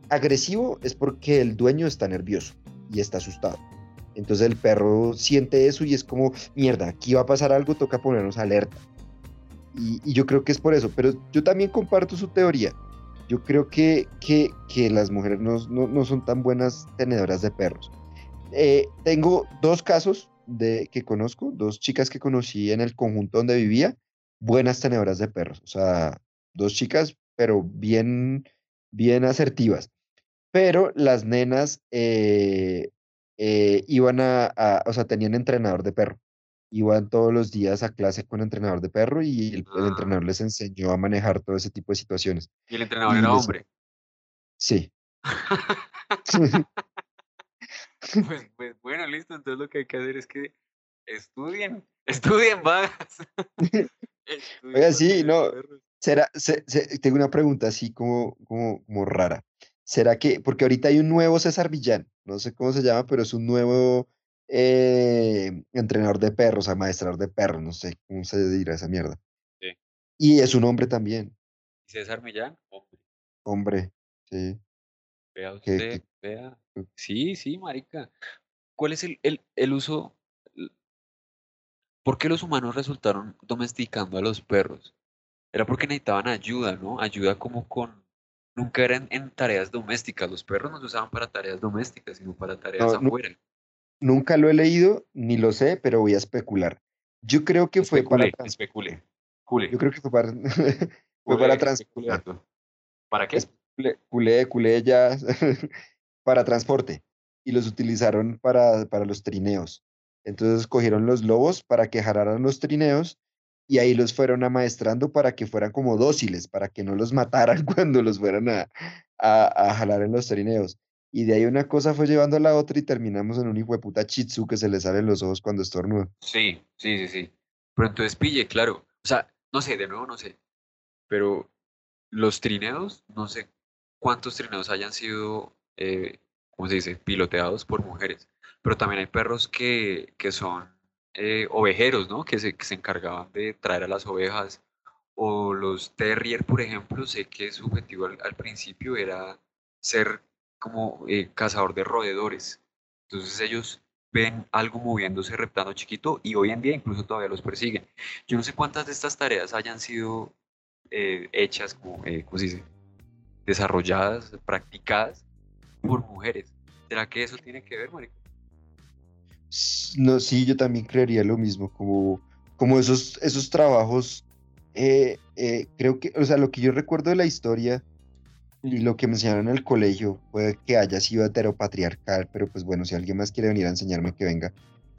agresivo es porque el dueño está nervioso y está asustado. Entonces el perro siente eso y es como, mierda, aquí va a pasar algo, toca ponernos alerta. Y, y yo creo que es por eso, pero yo también comparto su teoría. Yo creo que, que, que las mujeres no, no- no son tan buenas tenedoras de perros. Eh, tengo dos casos de, que conozco, dos chicas que conocí en el conjunto donde vivía, buenas tenedoras de perros. O sea, dos chicas, pero bien, bien asertivas. Pero las nenas eh, eh, iban a, a- o sea, tenían entrenador de perro. Iban todos los días a clase con entrenador de perro y el, el Ah. entrenador les enseñó a manejar todo ese tipo de situaciones. Y el entrenador Y era les- hombre. Sí. (laughs) (laughs) Pues, pues bueno, listo. Entonces lo que hay que hacer es que estudien, (laughs) estudien, vagas. (laughs) Oiga, sí, no. Será, se- se- tengo una pregunta así como, como, como rara. ¿Será que, porque ahorita hay un nuevo César Villán, no sé cómo se llama, pero es un nuevo eh, entrenador de perros, amaestrador de perros, no sé cómo se dirá esa mierda. Sí. Y es un hombre también, ¿Y César Millán, hombre, hombre, sí. vea usted, vea. Sí, sí, marica. ¿Cuál es el, el, el uso? ¿Por qué los humanos resultaron domesticando a los perros? Era porque necesitaban ayuda, ¿no? Ayuda como con... Nunca eran en tareas domésticas. Los perros no se usaban para tareas domésticas, sino para tareas No, afuera. Nunca lo he leído, ni lo sé, pero voy a especular. Yo creo que fue para, Especule. Cule. yo creo que fue para, (laughs) fue para transporte. ¿Para qué? Culé, culé ya (laughs) para transporte y los utilizaron para, para los trineos. Entonces cogieron los lobos para que jalaran los trineos y ahí los fueron amaestrando para que fueran como dóciles, para que no los (laughs) mataran cuando los fueran a, a, a jalar en los trineos. Y de ahí una cosa fue llevando a la otra y terminamos en un hijo de puta shih tzu que se le salen los ojos cuando estornuda. Sí, sí, sí, sí. Pero entonces pille, claro. O sea, no sé, de nuevo no sé. Pero los trineos, no sé cuántos trineos hayan sido, eh, ¿cómo se dice? Piloteados por mujeres. Pero también hay perros que, que son eh, ovejeros, ¿no? Que se, que se encargaban de traer a las ovejas. O los terrier, por ejemplo, sé que su objetivo al, al principio era ser como eh, cazador de roedores. Entonces ellos ven algo moviéndose, reptando chiquito, y hoy en día incluso todavía los persiguen. Yo no sé cuántas de estas tareas hayan sido eh, hechas, como, eh, ¿cómo se dice? Desarrolladas, practicadas por mujeres. ¿Será que eso tiene que ver, marica? No, sí, yo también creería lo mismo, como, como esos, esos trabajos, eh, eh, creo que, o sea, lo que yo recuerdo de la historia y lo que me enseñaron en el colegio puede que haya sido heteropatriarcal, pero pues bueno, si alguien más quiere venir a enseñarme, que venga.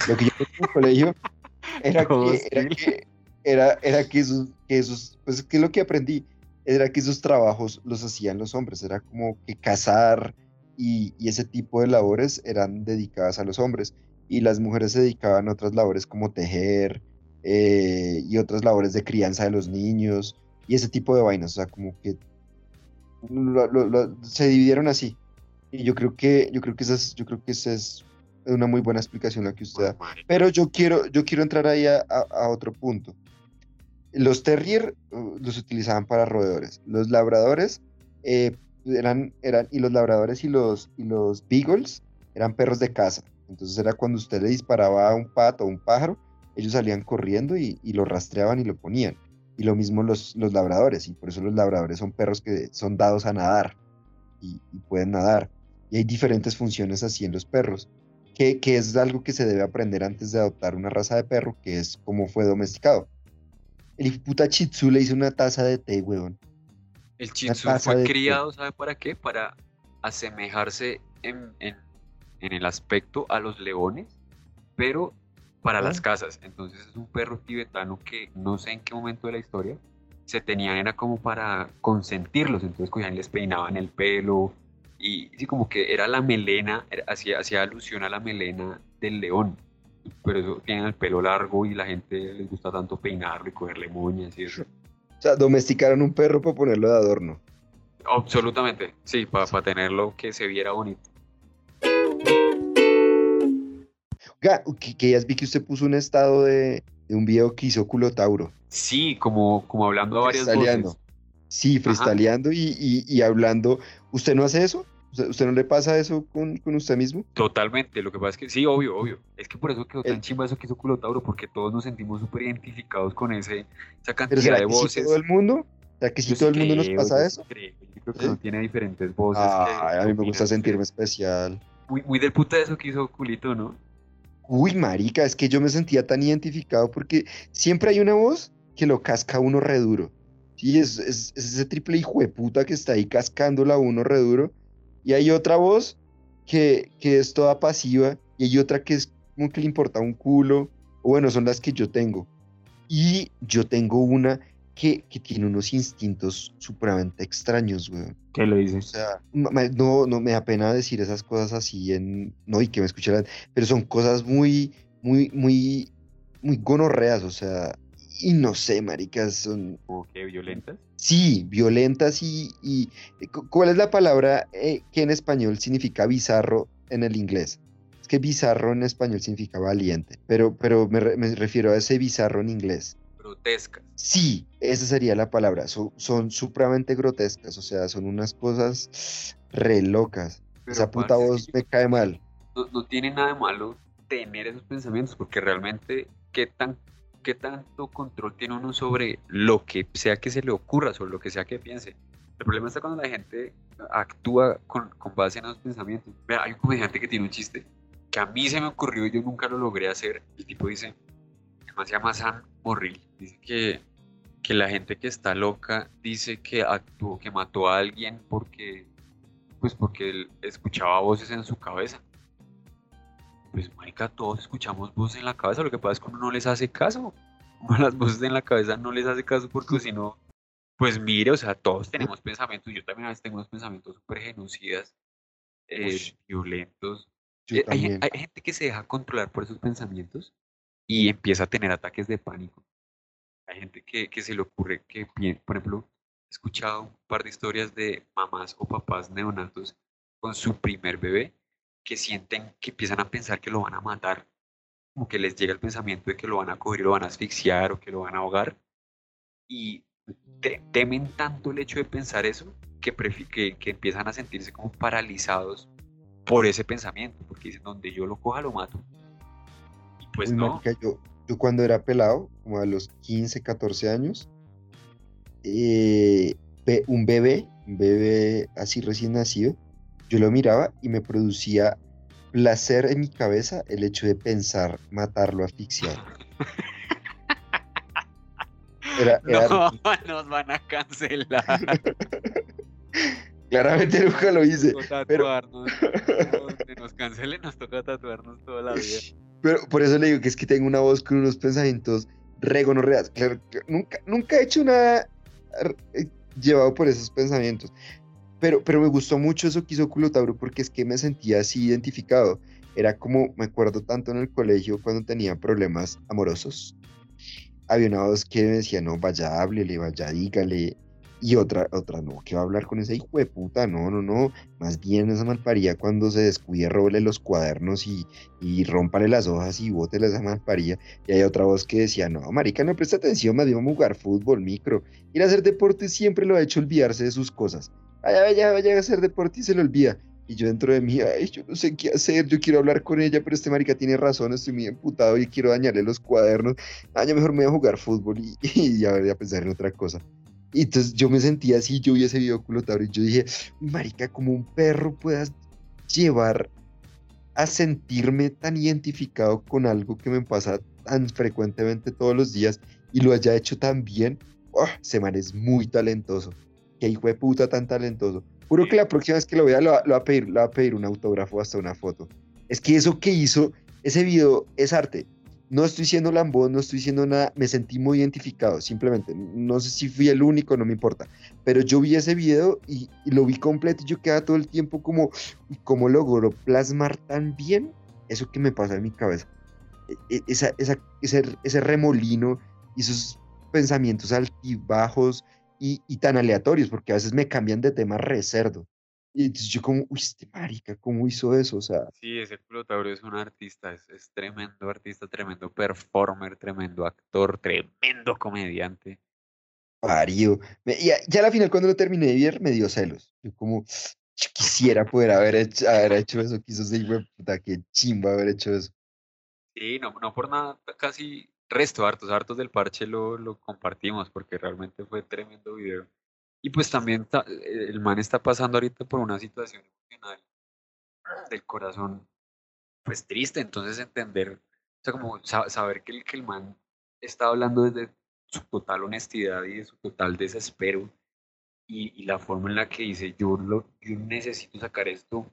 Lo que yo recuerdo en el colegio (laughs) era que, era que, era, era que esos, que esos, pues que lo que aprendí era que esos trabajos los hacían los hombres, era como que cazar y, y ese tipo de labores eran dedicadas a los hombres y las mujeres se dedicaban a otras labores como tejer eh, y otras labores de crianza de los niños y ese tipo de vainas, o sea, como que lo- lo- lo- se dividieron así. Y yo creo que, yo creo que esa es, yo creo que esa es una muy buena explicación la que usted da. Pero yo quiero, yo quiero entrar ahí a, a- a otro punto. Los terrier uh, los utilizaban para roedores. Los labradores eh, eran, eran, y los labradores y los, y los beagles eran perros de caza. Entonces era cuando usted le disparaba a un pato o un pájaro, ellos salían corriendo y, y lo rastreaban y lo ponían. Y lo mismo los, los labradores, y por eso los labradores son perros que son dados a nadar y, y pueden nadar. Y hay diferentes funciones así en los perros, que, que es algo que se debe aprender antes de adoptar una raza de perro, que es cómo fue domesticado. El puta Shih Tzu le hizo una taza de té, weón. El taza fue té. criado, ¿sabe para qué? Para asemejarse en, en- en el aspecto a los leones, pero para las casas. Entonces es un perro tibetano que no sé en qué momento de la historia se tenían, era como para consentirlos. Entonces cogían les peinaban el pelo y sí, como que era la melena, hacía, hacía alusión a la melena del león. pero eso tienen el pelo largo y la gente les gusta tanto peinarlo y cogerle moñas y eso. O sea, domesticaron un perro para ponerlo de adorno. Absolutamente, sí, para tenerlo que se viera bonito. Que, que ya vi que usted puso un estado de, de un video que hizo Culotauro. Sí, como, como hablando a varias voces. Sí, freestyleando y, y, y hablando. ¿Usted no hace eso? ¿Usted, no le pasa eso con, con usted mismo? Totalmente, lo que pasa es que sí, obvio, obvio. Es que por eso quedó tan chimba eso que hizo Culotauro, porque todos nos sentimos súper identificados con ese, esa ¿Pero cantidad será de que sí voces. todo el mundo? Sea, que sí Yo todo el sí mundo nos pasa yo eso? sí creo. Yo creo que ¿Sí? uno tiene diferentes voces. que Ay, a mí me gusta sentirme especial. Muy, muy del puta eso que hizo Culito, ¿no? Uy, marica, es que yo me sentía tan identificado porque siempre hay una voz que lo casca uno re duro. Sí, es, es, es ese triple hijo de puta que está ahí cascándola a uno re duro. Y hay otra voz que, que es toda pasiva y hay otra que es como que le importa un culo. O bueno, son las que yo tengo. Y yo tengo una que, que tiene unos instintos supremamente extraños, weón. ¿Qué O dices? sea, ma- ma- no, no me da pena decir esas cosas así en, no, y que me escucharan, pero son cosas muy, muy, muy, muy gonorreas, o sea, y no sé, maricas, son, ¿Como que violentas? sí, violentas y, y cu- ¿cuál es la palabra eh, que en español significa bizarro en el inglés? Es que bizarro en español significa valiente, pero, pero me, me refiero a ese bizarro en inglés. Grotescas. Sí, esa sería la palabra. Son, son supremamente grotescas, o sea, son unas cosas re locas. Pero, Esa puta voz me cae mal. no, no tiene nada de malo tener esos pensamientos, porque realmente, ¿qué, tan, ¿qué tanto control tiene uno sobre lo que sea que se le ocurra, sobre lo que sea que piense? El problema está cuando la gente actúa con, con base en esos pensamientos. Vea, hay un comediante que tiene un chiste que a mí se me ocurrió y yo nunca lo logré hacer. El tipo dice, man se llama Sam Morril, dice que, que la gente que está loca dice que actuó, que mató a alguien porque, pues porque él escuchaba voces en su cabeza. Pues, marica, todos escuchamos voces en la cabeza, lo que pasa es que uno no les hace caso. Uno a las voces en la cabeza no les hace caso porque si no, pues mire, o sea, todos tenemos pensamientos, yo también a veces tengo unos pensamientos súper genocidas, eh, violentos. Eh, hay, hay gente que se deja controlar por esos pensamientos y empieza a tener ataques de pánico. Hay gente que, que se le ocurre que, por ejemplo, he escuchado un par de historias de mamás o papás neonatos con su primer bebé que sienten que empiezan a pensar que lo van a matar, como que les llega el pensamiento de que lo van a coger lo van a asfixiar o que lo van a ahogar y te- temen tanto el hecho de pensar eso que, que, que empiezan a sentirse como paralizados por ese pensamiento, porque dicen, donde yo lo coja lo mato. Pues Uy, no, marica, yo, yo cuando era pelado, como a los 15, 14 años, eh, un bebé, un bebé así recién nacido, yo lo miraba y me producía placer en mi cabeza el hecho de pensar matarlo asfixiado. (laughs) Era, era- no, (laughs) nos van a cancelar. (laughs) claramente nunca lo hice, pero- tatuarnos. Donde nos cancelen nos toca tatuarnos toda la vida. Pero por eso le digo que es que tengo una voz con unos pensamientos re gonorreas. Claro, nunca, nunca he hecho nada eh, llevado por esos pensamientos. Pero, pero me gustó mucho eso que hizo Culotauro porque es que me sentía así identificado. Era como, me acuerdo tanto en el colegio cuando tenía problemas amorosos. Había una voz que me decía, no, vaya, háblele, vaya, dígale. Y otra, otra, no, que va a hablar con ese hijo de puta, no, no, no. Más bien esa malparía cuando se descuide, róbele los cuadernos y, y las hojas y bótele esa malparía. Y hay otra voz que decía, no, marica, no presta atención, más bien vamos a jugar fútbol, micro. Ir a hacer deporte siempre lo ha hecho olvidarse de sus cosas. Vaya, vaya, vaya a hacer deporte y se le olvida. Y yo dentro de mí, ay, yo no sé qué hacer, yo quiero hablar con ella, pero este marica tiene razón, estoy muy emputado y quiero dañarle los cuadernos. Ah, ya mejor me voy a jugar fútbol y, (laughs) y ya voy a pensar en otra cosa. Y entonces yo me sentía así, yo vi ese video culotauro y yo dije, marica, como un perro puedas llevar a sentirme tan identificado con algo que me pasa tan frecuentemente todos los días y lo haya hecho tan bien, ¡oh! ese man es muy talentoso. Qué hijo de puta tan talentoso. Juro que la próxima vez que lo vea lo, lo va a pedir, le va a pedir un autógrafo hasta una foto. Es que eso que hizo, ese video es arte. No estoy siendo lambón, no estoy diciendo nada, me sentí muy identificado, simplemente. No sé si fui el único, no me importa. Pero yo vi ese video y, lo vi completo y yo quedaba todo el tiempo como, ¿cómo logró plasmar tan bien eso que me pasa en mi cabeza? e- esa, esa- ese, ese remolino y esos pensamientos altibajos y, y tan aleatorios, porque a veces me cambian de tema re cerdo. Y entonces yo como, uy, este marica, ¿cómo hizo eso? O sea, Sí, ese Culotauro es un artista, es, es tremendo artista, tremendo performer, tremendo actor, tremendo comediante. parido. Me- ya, ya a la final cuando lo terminé de ver me dio celos. Yo como, yo quisiera poder haber hecho, haber hecho eso, quiso de puta, qué chimba haber hecho eso. Sí, no, no por nada, casi resto, hartos, hartos del parche lo, lo compartimos porque realmente fue tremendo video. Y pues también ta- eh, el man está pasando ahorita por una situación emocional del corazón, pues triste, entonces entender, o sea, como sa- saber que el, que el man está hablando desde su total honestidad y de su total desespero y, y la forma en la que dice, yo, lo, yo necesito sacar esto,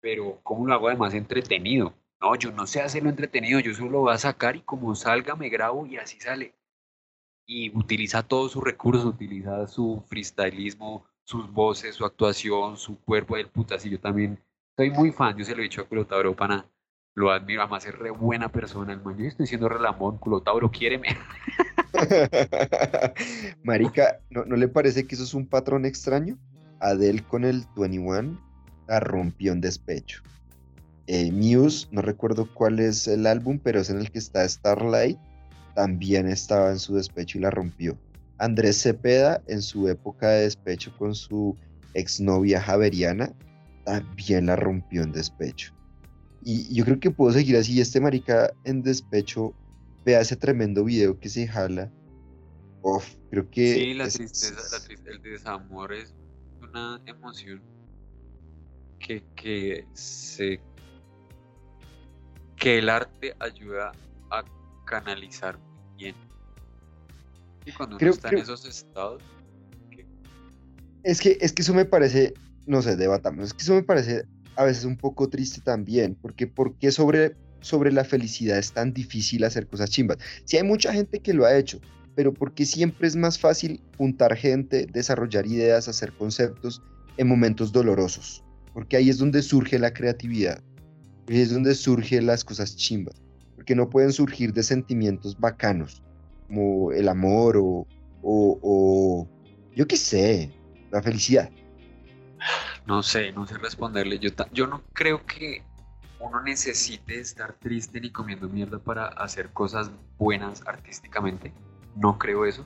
pero ¿cómo lo hago además entretenido? No, yo no sé hacerlo entretenido, yo solo lo voy a sacar y como salga me grabo y así sale. Y utiliza todos sus recursos, utiliza su freestylismo, sus voces, su actuación, su cuerpo del puta. Sí, yo también soy muy fan, yo se lo he dicho a Culotauro Pana, lo admiro, además es re buena persona, el man, yo estoy siendo relamón, Culotauro, quiéreme. (laughs) Marica, ¿no, ¿no le parece que eso es un patrón extraño? Adele con el 21 la rompió en despecho. Eh, Muse, no recuerdo cuál es el álbum, pero es en el que está Starlight, también estaba en su despecho y la rompió. Andrés Cepeda, en su época de despecho con su exnovia Javeriana, también la rompió en despecho. Y yo creo que puedo seguir así. Este marica en despecho, vea ese tremendo video que se jala. Uf, creo que. Sí, la es- tristeza, la el desamor es una emoción que, que se que el arte ayuda a canalizar muy bien. Y cuando uno Creo- está creo- en esos estados, Es que, es que eso me parece, no sé, debatamos, es que eso me parece a veces un poco triste también, porque ¿por qué sobre, sobre la felicidad es tan difícil hacer cosas chimbas? Sí hay mucha gente que lo ha hecho, pero porque siempre es más fácil juntar gente, desarrollar ideas, hacer conceptos en momentos dolorosos, porque ahí es donde surge la creatividad, ahí es donde surgen las cosas chimbas, porque no pueden surgir de sentimientos bacanos, como el amor o, o, yo qué sé, la felicidad. no sé, no sé responderle. Yo, yo no creo que uno necesite estar triste ni comiendo mierda para hacer cosas buenas artísticamente. No creo eso.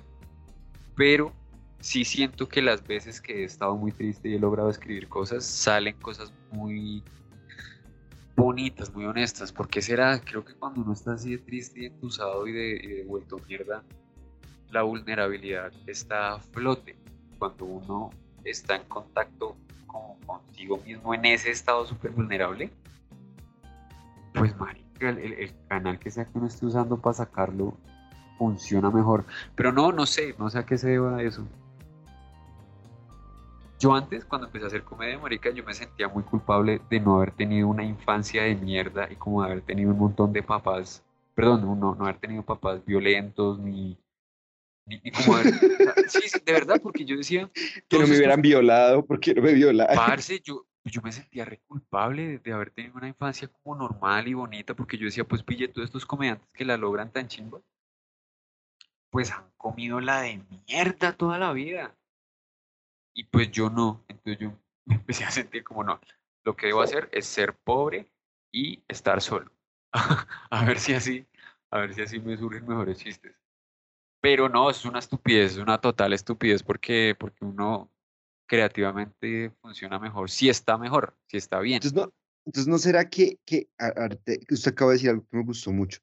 Pero sí siento que las veces que he estado muy triste y he logrado escribir cosas, salen cosas muy bonitas, muy honestas. ¿Por qué será? Creo que cuando uno está así de triste y entusado y de, y de vuelto mierda, la vulnerabilidad está a flote. Cuando uno está en contacto con, consigo mismo en ese estado súper vulnerable, pues marica, el, el- el canal que sea que uno esté usando para sacarlo funciona mejor. Pero no, no sé, no sé a qué se deba eso. Yo antes, cuando empecé a hacer comedia, marica, yo me sentía muy culpable de no haber tenido una infancia de mierda y como de haber tenido un montón de papás, perdón, no, no haber tenido papás violentos ni... Ni, ni como haber, (laughs) sí, sí, de verdad, porque yo decía, Que no me estos hubieran violado, porque no me violaron. Parce, yo, yo me sentía re culpable de, de haber tenido una infancia como normal y bonita, porque yo decía, pues pille, todos estos comediantes que la logran tan chimba, pues han comido la de mierda toda la vida. Y pues yo no, entonces yo me (laughs) empecé a sentir como no, lo que debo hacer es ser pobre y estar solo. (laughs) a ver si así, a ver si así me surgen mejores chistes. Pero no, es una estupidez, es una total estupidez porque, porque uno creativamente funciona mejor, si está mejor, si está bien. Entonces, no, entonces, ¿no será que, que Arte, usted acaba de decir algo que me gustó mucho?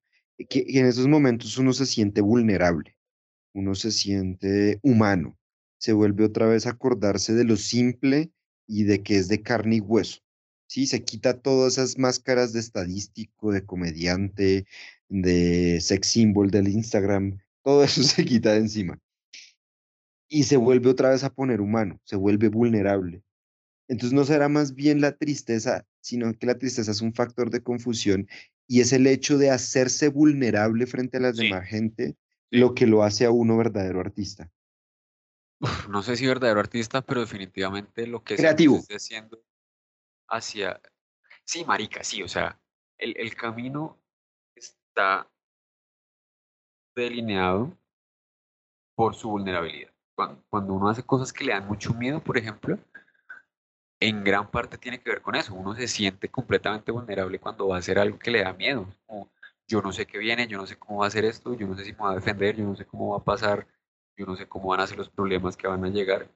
Que en esos momentos uno se siente vulnerable, uno se siente humano, se vuelve otra vez a acordarse de lo simple y de que es de carne y hueso. Sí, se quita todas esas máscaras de estadístico, de comediante, de sex symbol del Instagram, todo (laughs) eso se quita de encima. Y se vuelve otra vez a poner humano, se vuelve vulnerable. Entonces no será más bien la tristeza, sino que la tristeza es un factor de confusión y es el hecho de hacerse vulnerable frente a la Sí. demás gente lo que lo hace a uno verdadero artista. Uf, no sé si verdadero artista, pero definitivamente lo que Creativo. esté haciendo hacia... Sí, marica, sí, o sea, el, el camino es está delineado por su vulnerabilidad. Cuando, cuando uno hace cosas que le dan mucho miedo, por ejemplo, en gran parte tiene que ver con eso. Uno se siente completamente vulnerable cuando va a hacer algo que le da miedo. Como, yo no sé qué viene, yo no sé cómo va a hacer esto, yo no sé si me va a defender, yo no sé cómo va a pasar, yo no sé cómo van a ser los problemas que van a llegar.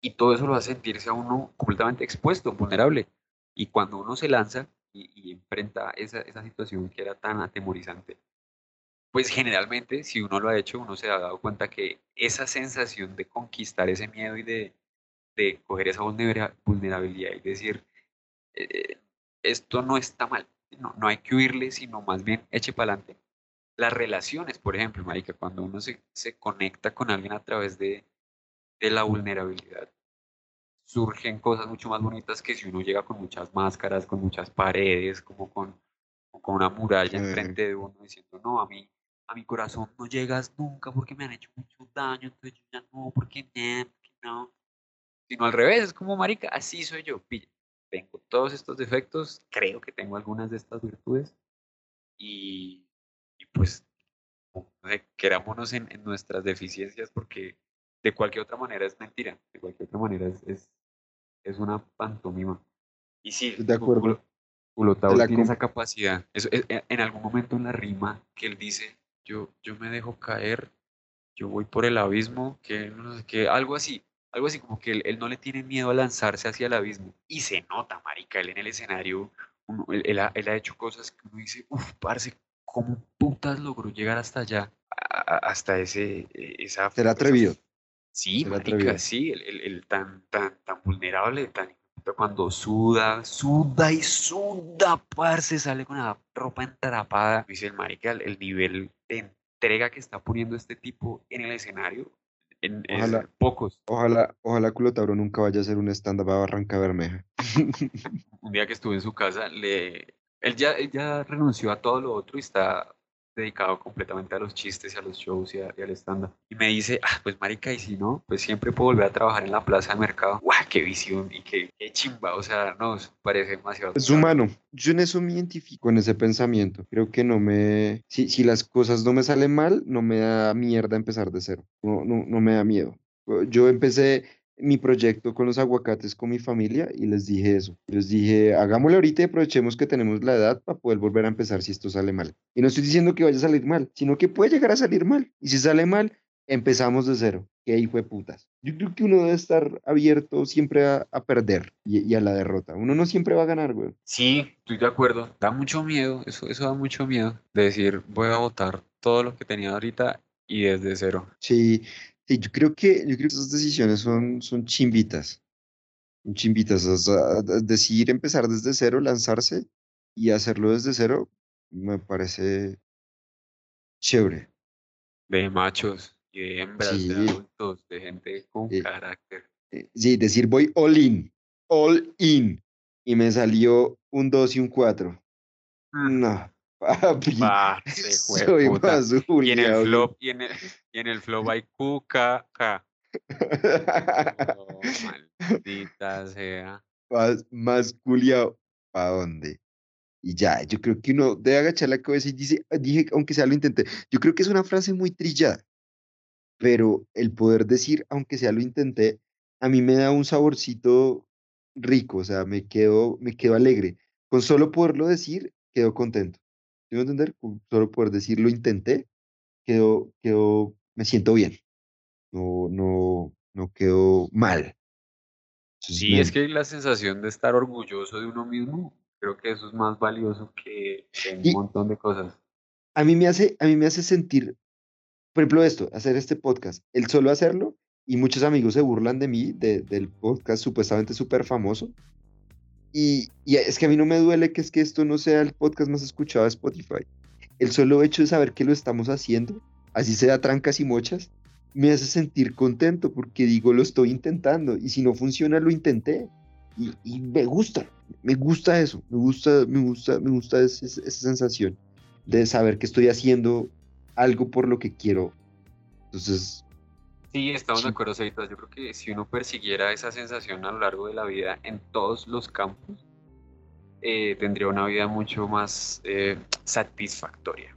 Y todo eso lo hace sentirse a uno completamente expuesto, vulnerable. Y cuando uno se lanza y, enfrenta esa, esa situación que era tan atemorizante, pues generalmente, si uno lo ha hecho, uno se ha dado cuenta que esa sensación de conquistar ese miedo y de, de coger esa vulnerabilidad y decir, eh, esto no está mal, no, no, hay que huirle, sino más bien eche para adelante. Las relaciones, por ejemplo, Marica, cuando uno se, se conecta con alguien a través de, de la vulnerabilidad, surgen cosas mucho más bonitas que si uno llega con muchas máscaras, con muchas paredes, como con, con una muralla enfrente de uno diciendo, no, a mí a mi corazón no llegas nunca porque me han hecho mucho daño, entonces yo ya no, porque no, no. Sino al revés, es como, marica, así soy yo, pilla. Tengo todos estos defectos, creo que tengo algunas de estas virtudes y, y pues querámonos en, en, nuestras deficiencias porque de cualquier otra manera es mentira, de cualquier otra manera es, es, es una pantomima. Y sí, de acuerdo. Ulotau tiene esa capacidad. Eso, en algún momento en la rima que él dice, yo, yo me dejo caer, yo voy por el abismo, que no sé qué, algo así, algo así como que él, no le tiene miedo a lanzarse hacia el abismo. Y se nota, marica, él en el escenario, él, ha, hecho cosas que uno dice, uff, parce, ¿cómo putas logró llegar hasta allá? hasta ese, e, esa... Ser atrevido. sí, marica, sí, el, tan, tan, tan vulnerable, tan cuando suda, suda y suda, parce, sale con la ropa entrapada. Dice el marica, el nivel de entrega que está poniendo este tipo en el escenario, en, pocos. Ojalá, ojalá Culotauro nunca vaya a hacer un stand-up a Barranca Bermeja. un día que estuve en su casa, le, él ya, él ya renunció a todo lo otro y está dedicado completamente a los chistes y a los shows y, al stand-up. Y me dice, ah, pues marica, y si no, pues siempre puedo volver a trabajar en la plaza de mercado. ¡Guau, qué visión! Y qué, chimba, o sea, no, parece demasiado. Es humano. Yo en eso me identifico, en ese pensamiento. Creo que no me... Si, si las cosas no me salen mal, no me da mierda empezar de cero. No, no, no me da miedo. Yo empecé mi proyecto con los aguacates con mi familia y les dije eso. Les dije, hagámoslo ahorita y aprovechemos que tenemos la edad para poder volver a empezar si esto sale mal. Y no estoy diciendo que vaya a salir mal, sino que puede llegar a salir mal. Y si sale mal, empezamos de cero. Que ahí fue putas. Yo creo que uno debe estar abierto siempre a, perder y, a la derrota. Uno no siempre va a ganar, güey. Sí, estoy de acuerdo. Da mucho miedo, eso, eso da mucho miedo. De decir, voy a votar todo lo que tenía ahorita y desde cero. Sí, Sí, yo creo que, yo creo que esas decisiones son, son chimbitas. Son chimbitas. O sea, decidir empezar desde cero, lanzarse y hacerlo desde cero, me parece chévere. De machos y de hembras, de adultos, de gente con carácter. Eh, sí, decir voy all in, all in. Y me salió un 2 y un 4. Mm. No, Papi, (laughs) (laughs) soy más Y en el flop, y en el, y en el flop hay cuca, (laughs) oh, maldita sea. Más, más culiao, ¿pa dónde? Y ya, yo creo que uno debe agachar la cabeza y dice, dije, aunque sea lo intenté. Yo creo que es una frase muy trillada, pero el poder decir, aunque sea lo intenté, a mí me da un saborcito rico, o sea, me quedo, me quedo alegre. Con solo poderlo decir, quedo contento. ¿Tengo entender? Solo poder decir lo intenté, quedó, quedó, me siento bien. No, no, no quedó mal. sí, es que la sensación de estar orgulloso de uno mismo, creo que eso es más valioso que, un montón de cosas. A mí me hace, a mí me hace sentir, por ejemplo, esto, hacer este podcast, el solo hacerlo, y muchos amigos se burlan de mí, del podcast supuestamente súper famoso, y, es que a mí no me duele que es que esto no sea el podcast más escuchado de Spotify. El solo hecho de saber que lo estamos haciendo, así sea trancas y mochas, me hace sentir contento porque digo, lo estoy intentando y si no funciona, lo intenté. Y, me gusta, me gusta eso, me gusta, me gusta, me gusta esa, sensación de saber que estoy haciendo algo por lo que quiero. Entonces, Sí, estamos de acuerdo, Seitas. Yo creo que si uno persiguiera esa sensación a lo largo de la vida en todos los campos, eh, tendría una vida mucho más eh, satisfactoria.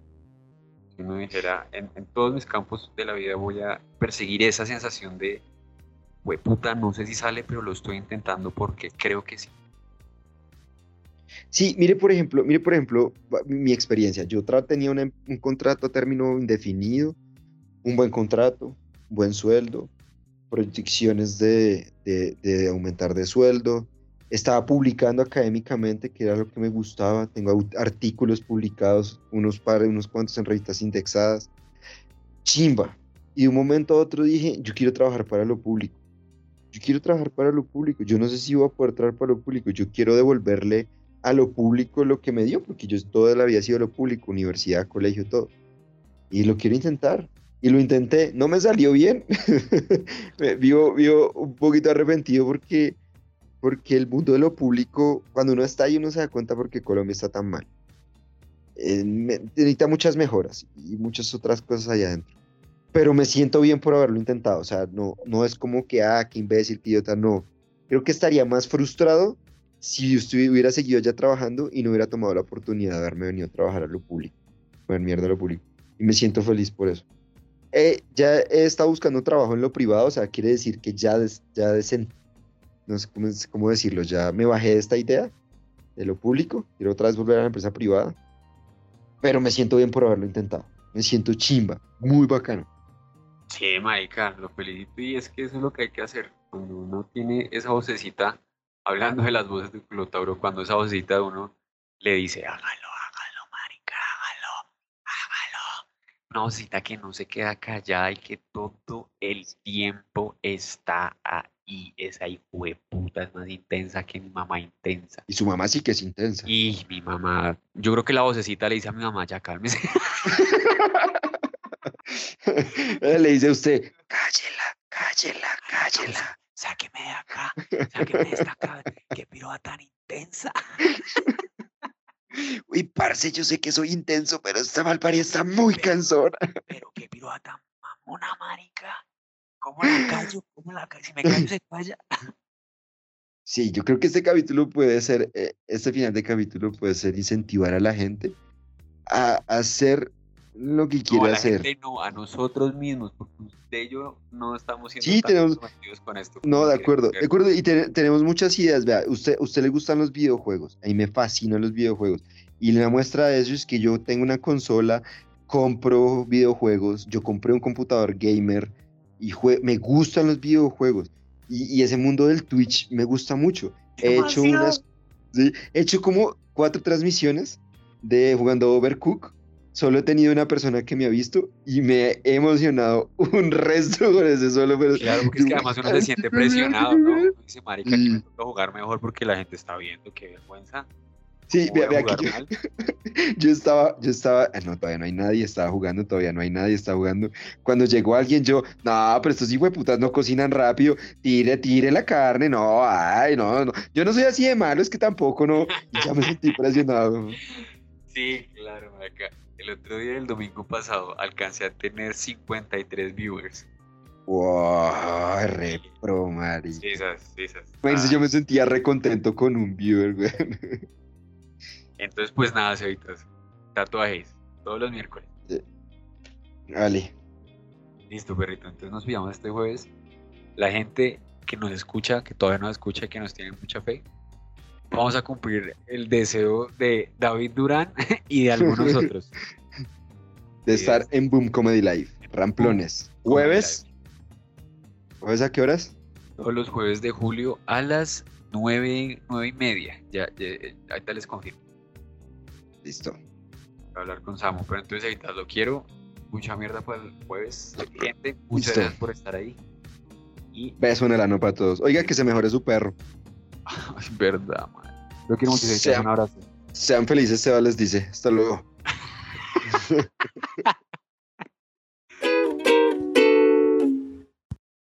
que uno dijera, en, en todos mis campos de la vida voy a perseguir esa sensación de, güey, puta, no sé si sale, pero lo estoy intentando porque creo que sí. Sí, mire por ejemplo, mire por ejemplo mi, experiencia. Yo tenía una- un contrato a término indefinido, un buen contrato, buen sueldo, proyecciones de, de- aumentar de sueldo. Estaba publicando académicamente, que era lo que me gustaba. Tengo artículos publicados, unos par, unos cuantos en revistas indexadas. Chimba. Y de un momento a otro dije, yo quiero trabajar para lo público. Yo quiero trabajar para lo público. Yo no sé si voy a poder trabajar para lo público. Yo quiero devolverle a lo público lo que me dio, porque yo toda la vida he sido lo público, universidad, colegio, todo. Y lo quiero intentar. Y lo intenté. No me salió bien. (laughs) Me- vivo, vivo un poquito arrepentido porque, porque el mundo de lo público, cuando uno está ahí, uno se da cuenta porque Colombia está tan mal. Eh, necesita muchas mejoras y muchas otras cosas allá adentro. Pero me siento bien por haberlo intentado. O sea, no, no es como que, ah, qué imbécil, qué idiota, no. Creo que estaría más frustrado si usted hubiera seguido ya trabajando y no hubiera tomado la oportunidad de haberme venido a trabajar a lo público, poner mierda a lo público. Y me siento feliz por eso. Eh, ya estado buscando trabajo en lo privado, o sea, quiere decir que ya, des- ya desen- no sé cómo, decirlo, ya me bajé de esta idea de lo público, quiero otra vez volver a la empresa privada, pero me siento bien por haberlo intentado, me siento chimba, muy bacano. Sí, marica, lo felicito y es que eso es lo que hay que hacer. Cuando uno tiene esa vocecita, hablando de las voces de Clotauro, cuando esa vocecita de uno le dice, hágalo, marica, hágalo, hágalo. Una vocecita que no se queda callada y que todo el tiempo está ahí. Esa hijo de puta es más intensa que mi mamá intensa. Y su mamá sí que es intensa. Y mi mamá, yo creo que la vocecita le dice a mi mamá, ya cálmese. (laughs) Le dice a usted, cállela, cállela, cállela. Sáqueme de acá, sáqueme de esta cabeza, qué piroa tan intensa. (laughs) Uy, parce, yo sé que soy intenso, pero esta malparía está muy cansona. Pero qué piroa tan mamona, marica. ¿Cómo la (laughs) callo? ¿Cómo la callo? Si me callo se calla. Sí, yo creo que este capítulo puede ser, eh, este final de capítulo puede ser incentivar a la gente a hacer lo que No, a quiere la hacer. gente no, a nosotros mismos, porque usted y yo no estamos siendo Sí, tan tenemos- con esto. No, de acuerdo, de acuerdo, y te- tenemos muchas ideas, vea, usted, usted le gustan los videojuegos, a mí me fascinan los videojuegos, y la muestra de eso es que yo tengo una consola, compro videojuegos, yo compré un computador gamer, y jue- me gustan los videojuegos, y, y ese mundo del Twitch me gusta mucho. He hecho Demasiado. unas, sí, he hecho como cuatro transmisiones de jugando Overcook, solo he tenido una persona que me ha visto, y me he emocionado (laughs) un resto con ese solo, pero... Claro, porque es que además uno se (laughs) siente presionado, ¿no? Dice, marica, que me toca jugar mejor porque la gente está viendo, qué vergüenza. Sí, ¿Cómo vea, vea que yo, (laughs) yo estaba, yo estaba, ah, no, todavía no hay nadie, estaba jugando, todavía no hay nadie, estaba jugando. Cuando llegó alguien, yo, no, pero estos putas no cocinan rápido, tire, tire la carne, no, ay, no, no. Yo no soy así de malo, es que tampoco, no. Ya me sentí presionado. Sí, claro, marica. El otro día, el domingo pasado, alcancé a tener 53 viewers. Wow, re pro, Mari. Sí, esas, sí, esas. Ah, yo me sentía re contento con un viewer, güey. (laughs) Entonces, pues nada, Cevitas. Tatuajes, todos los miércoles. Vale. Listo, perrito. Entonces nos pillamos este jueves. La gente que nos escucha, que todavía nos escucha, que nos tiene mucha fe, vamos a cumplir el deseo de David Durán (laughs) y de algunos (laughs) otros. De Sí, estar es- en Boom Comedy Live. Ramplones. Jueves. ¿Jueves a qué horas? Todos los jueves de julio a las nueve, nueve y media. Ya, ya, ahorita les confirmo. Listo. Voy a hablar con Samu. Pero entonces ahorita lo quiero. Mucha mierda para el jueves. Gente, muchas Listo. gracias por estar ahí. Y Beso en el ano para todos. Oiga, que se mejore su perro. (laughs) es verdad, man. Lo quiero mucho. Cevitas. Sea- Un abrazo. Sean felices, Seba les dice. Hasta luego. (laughs)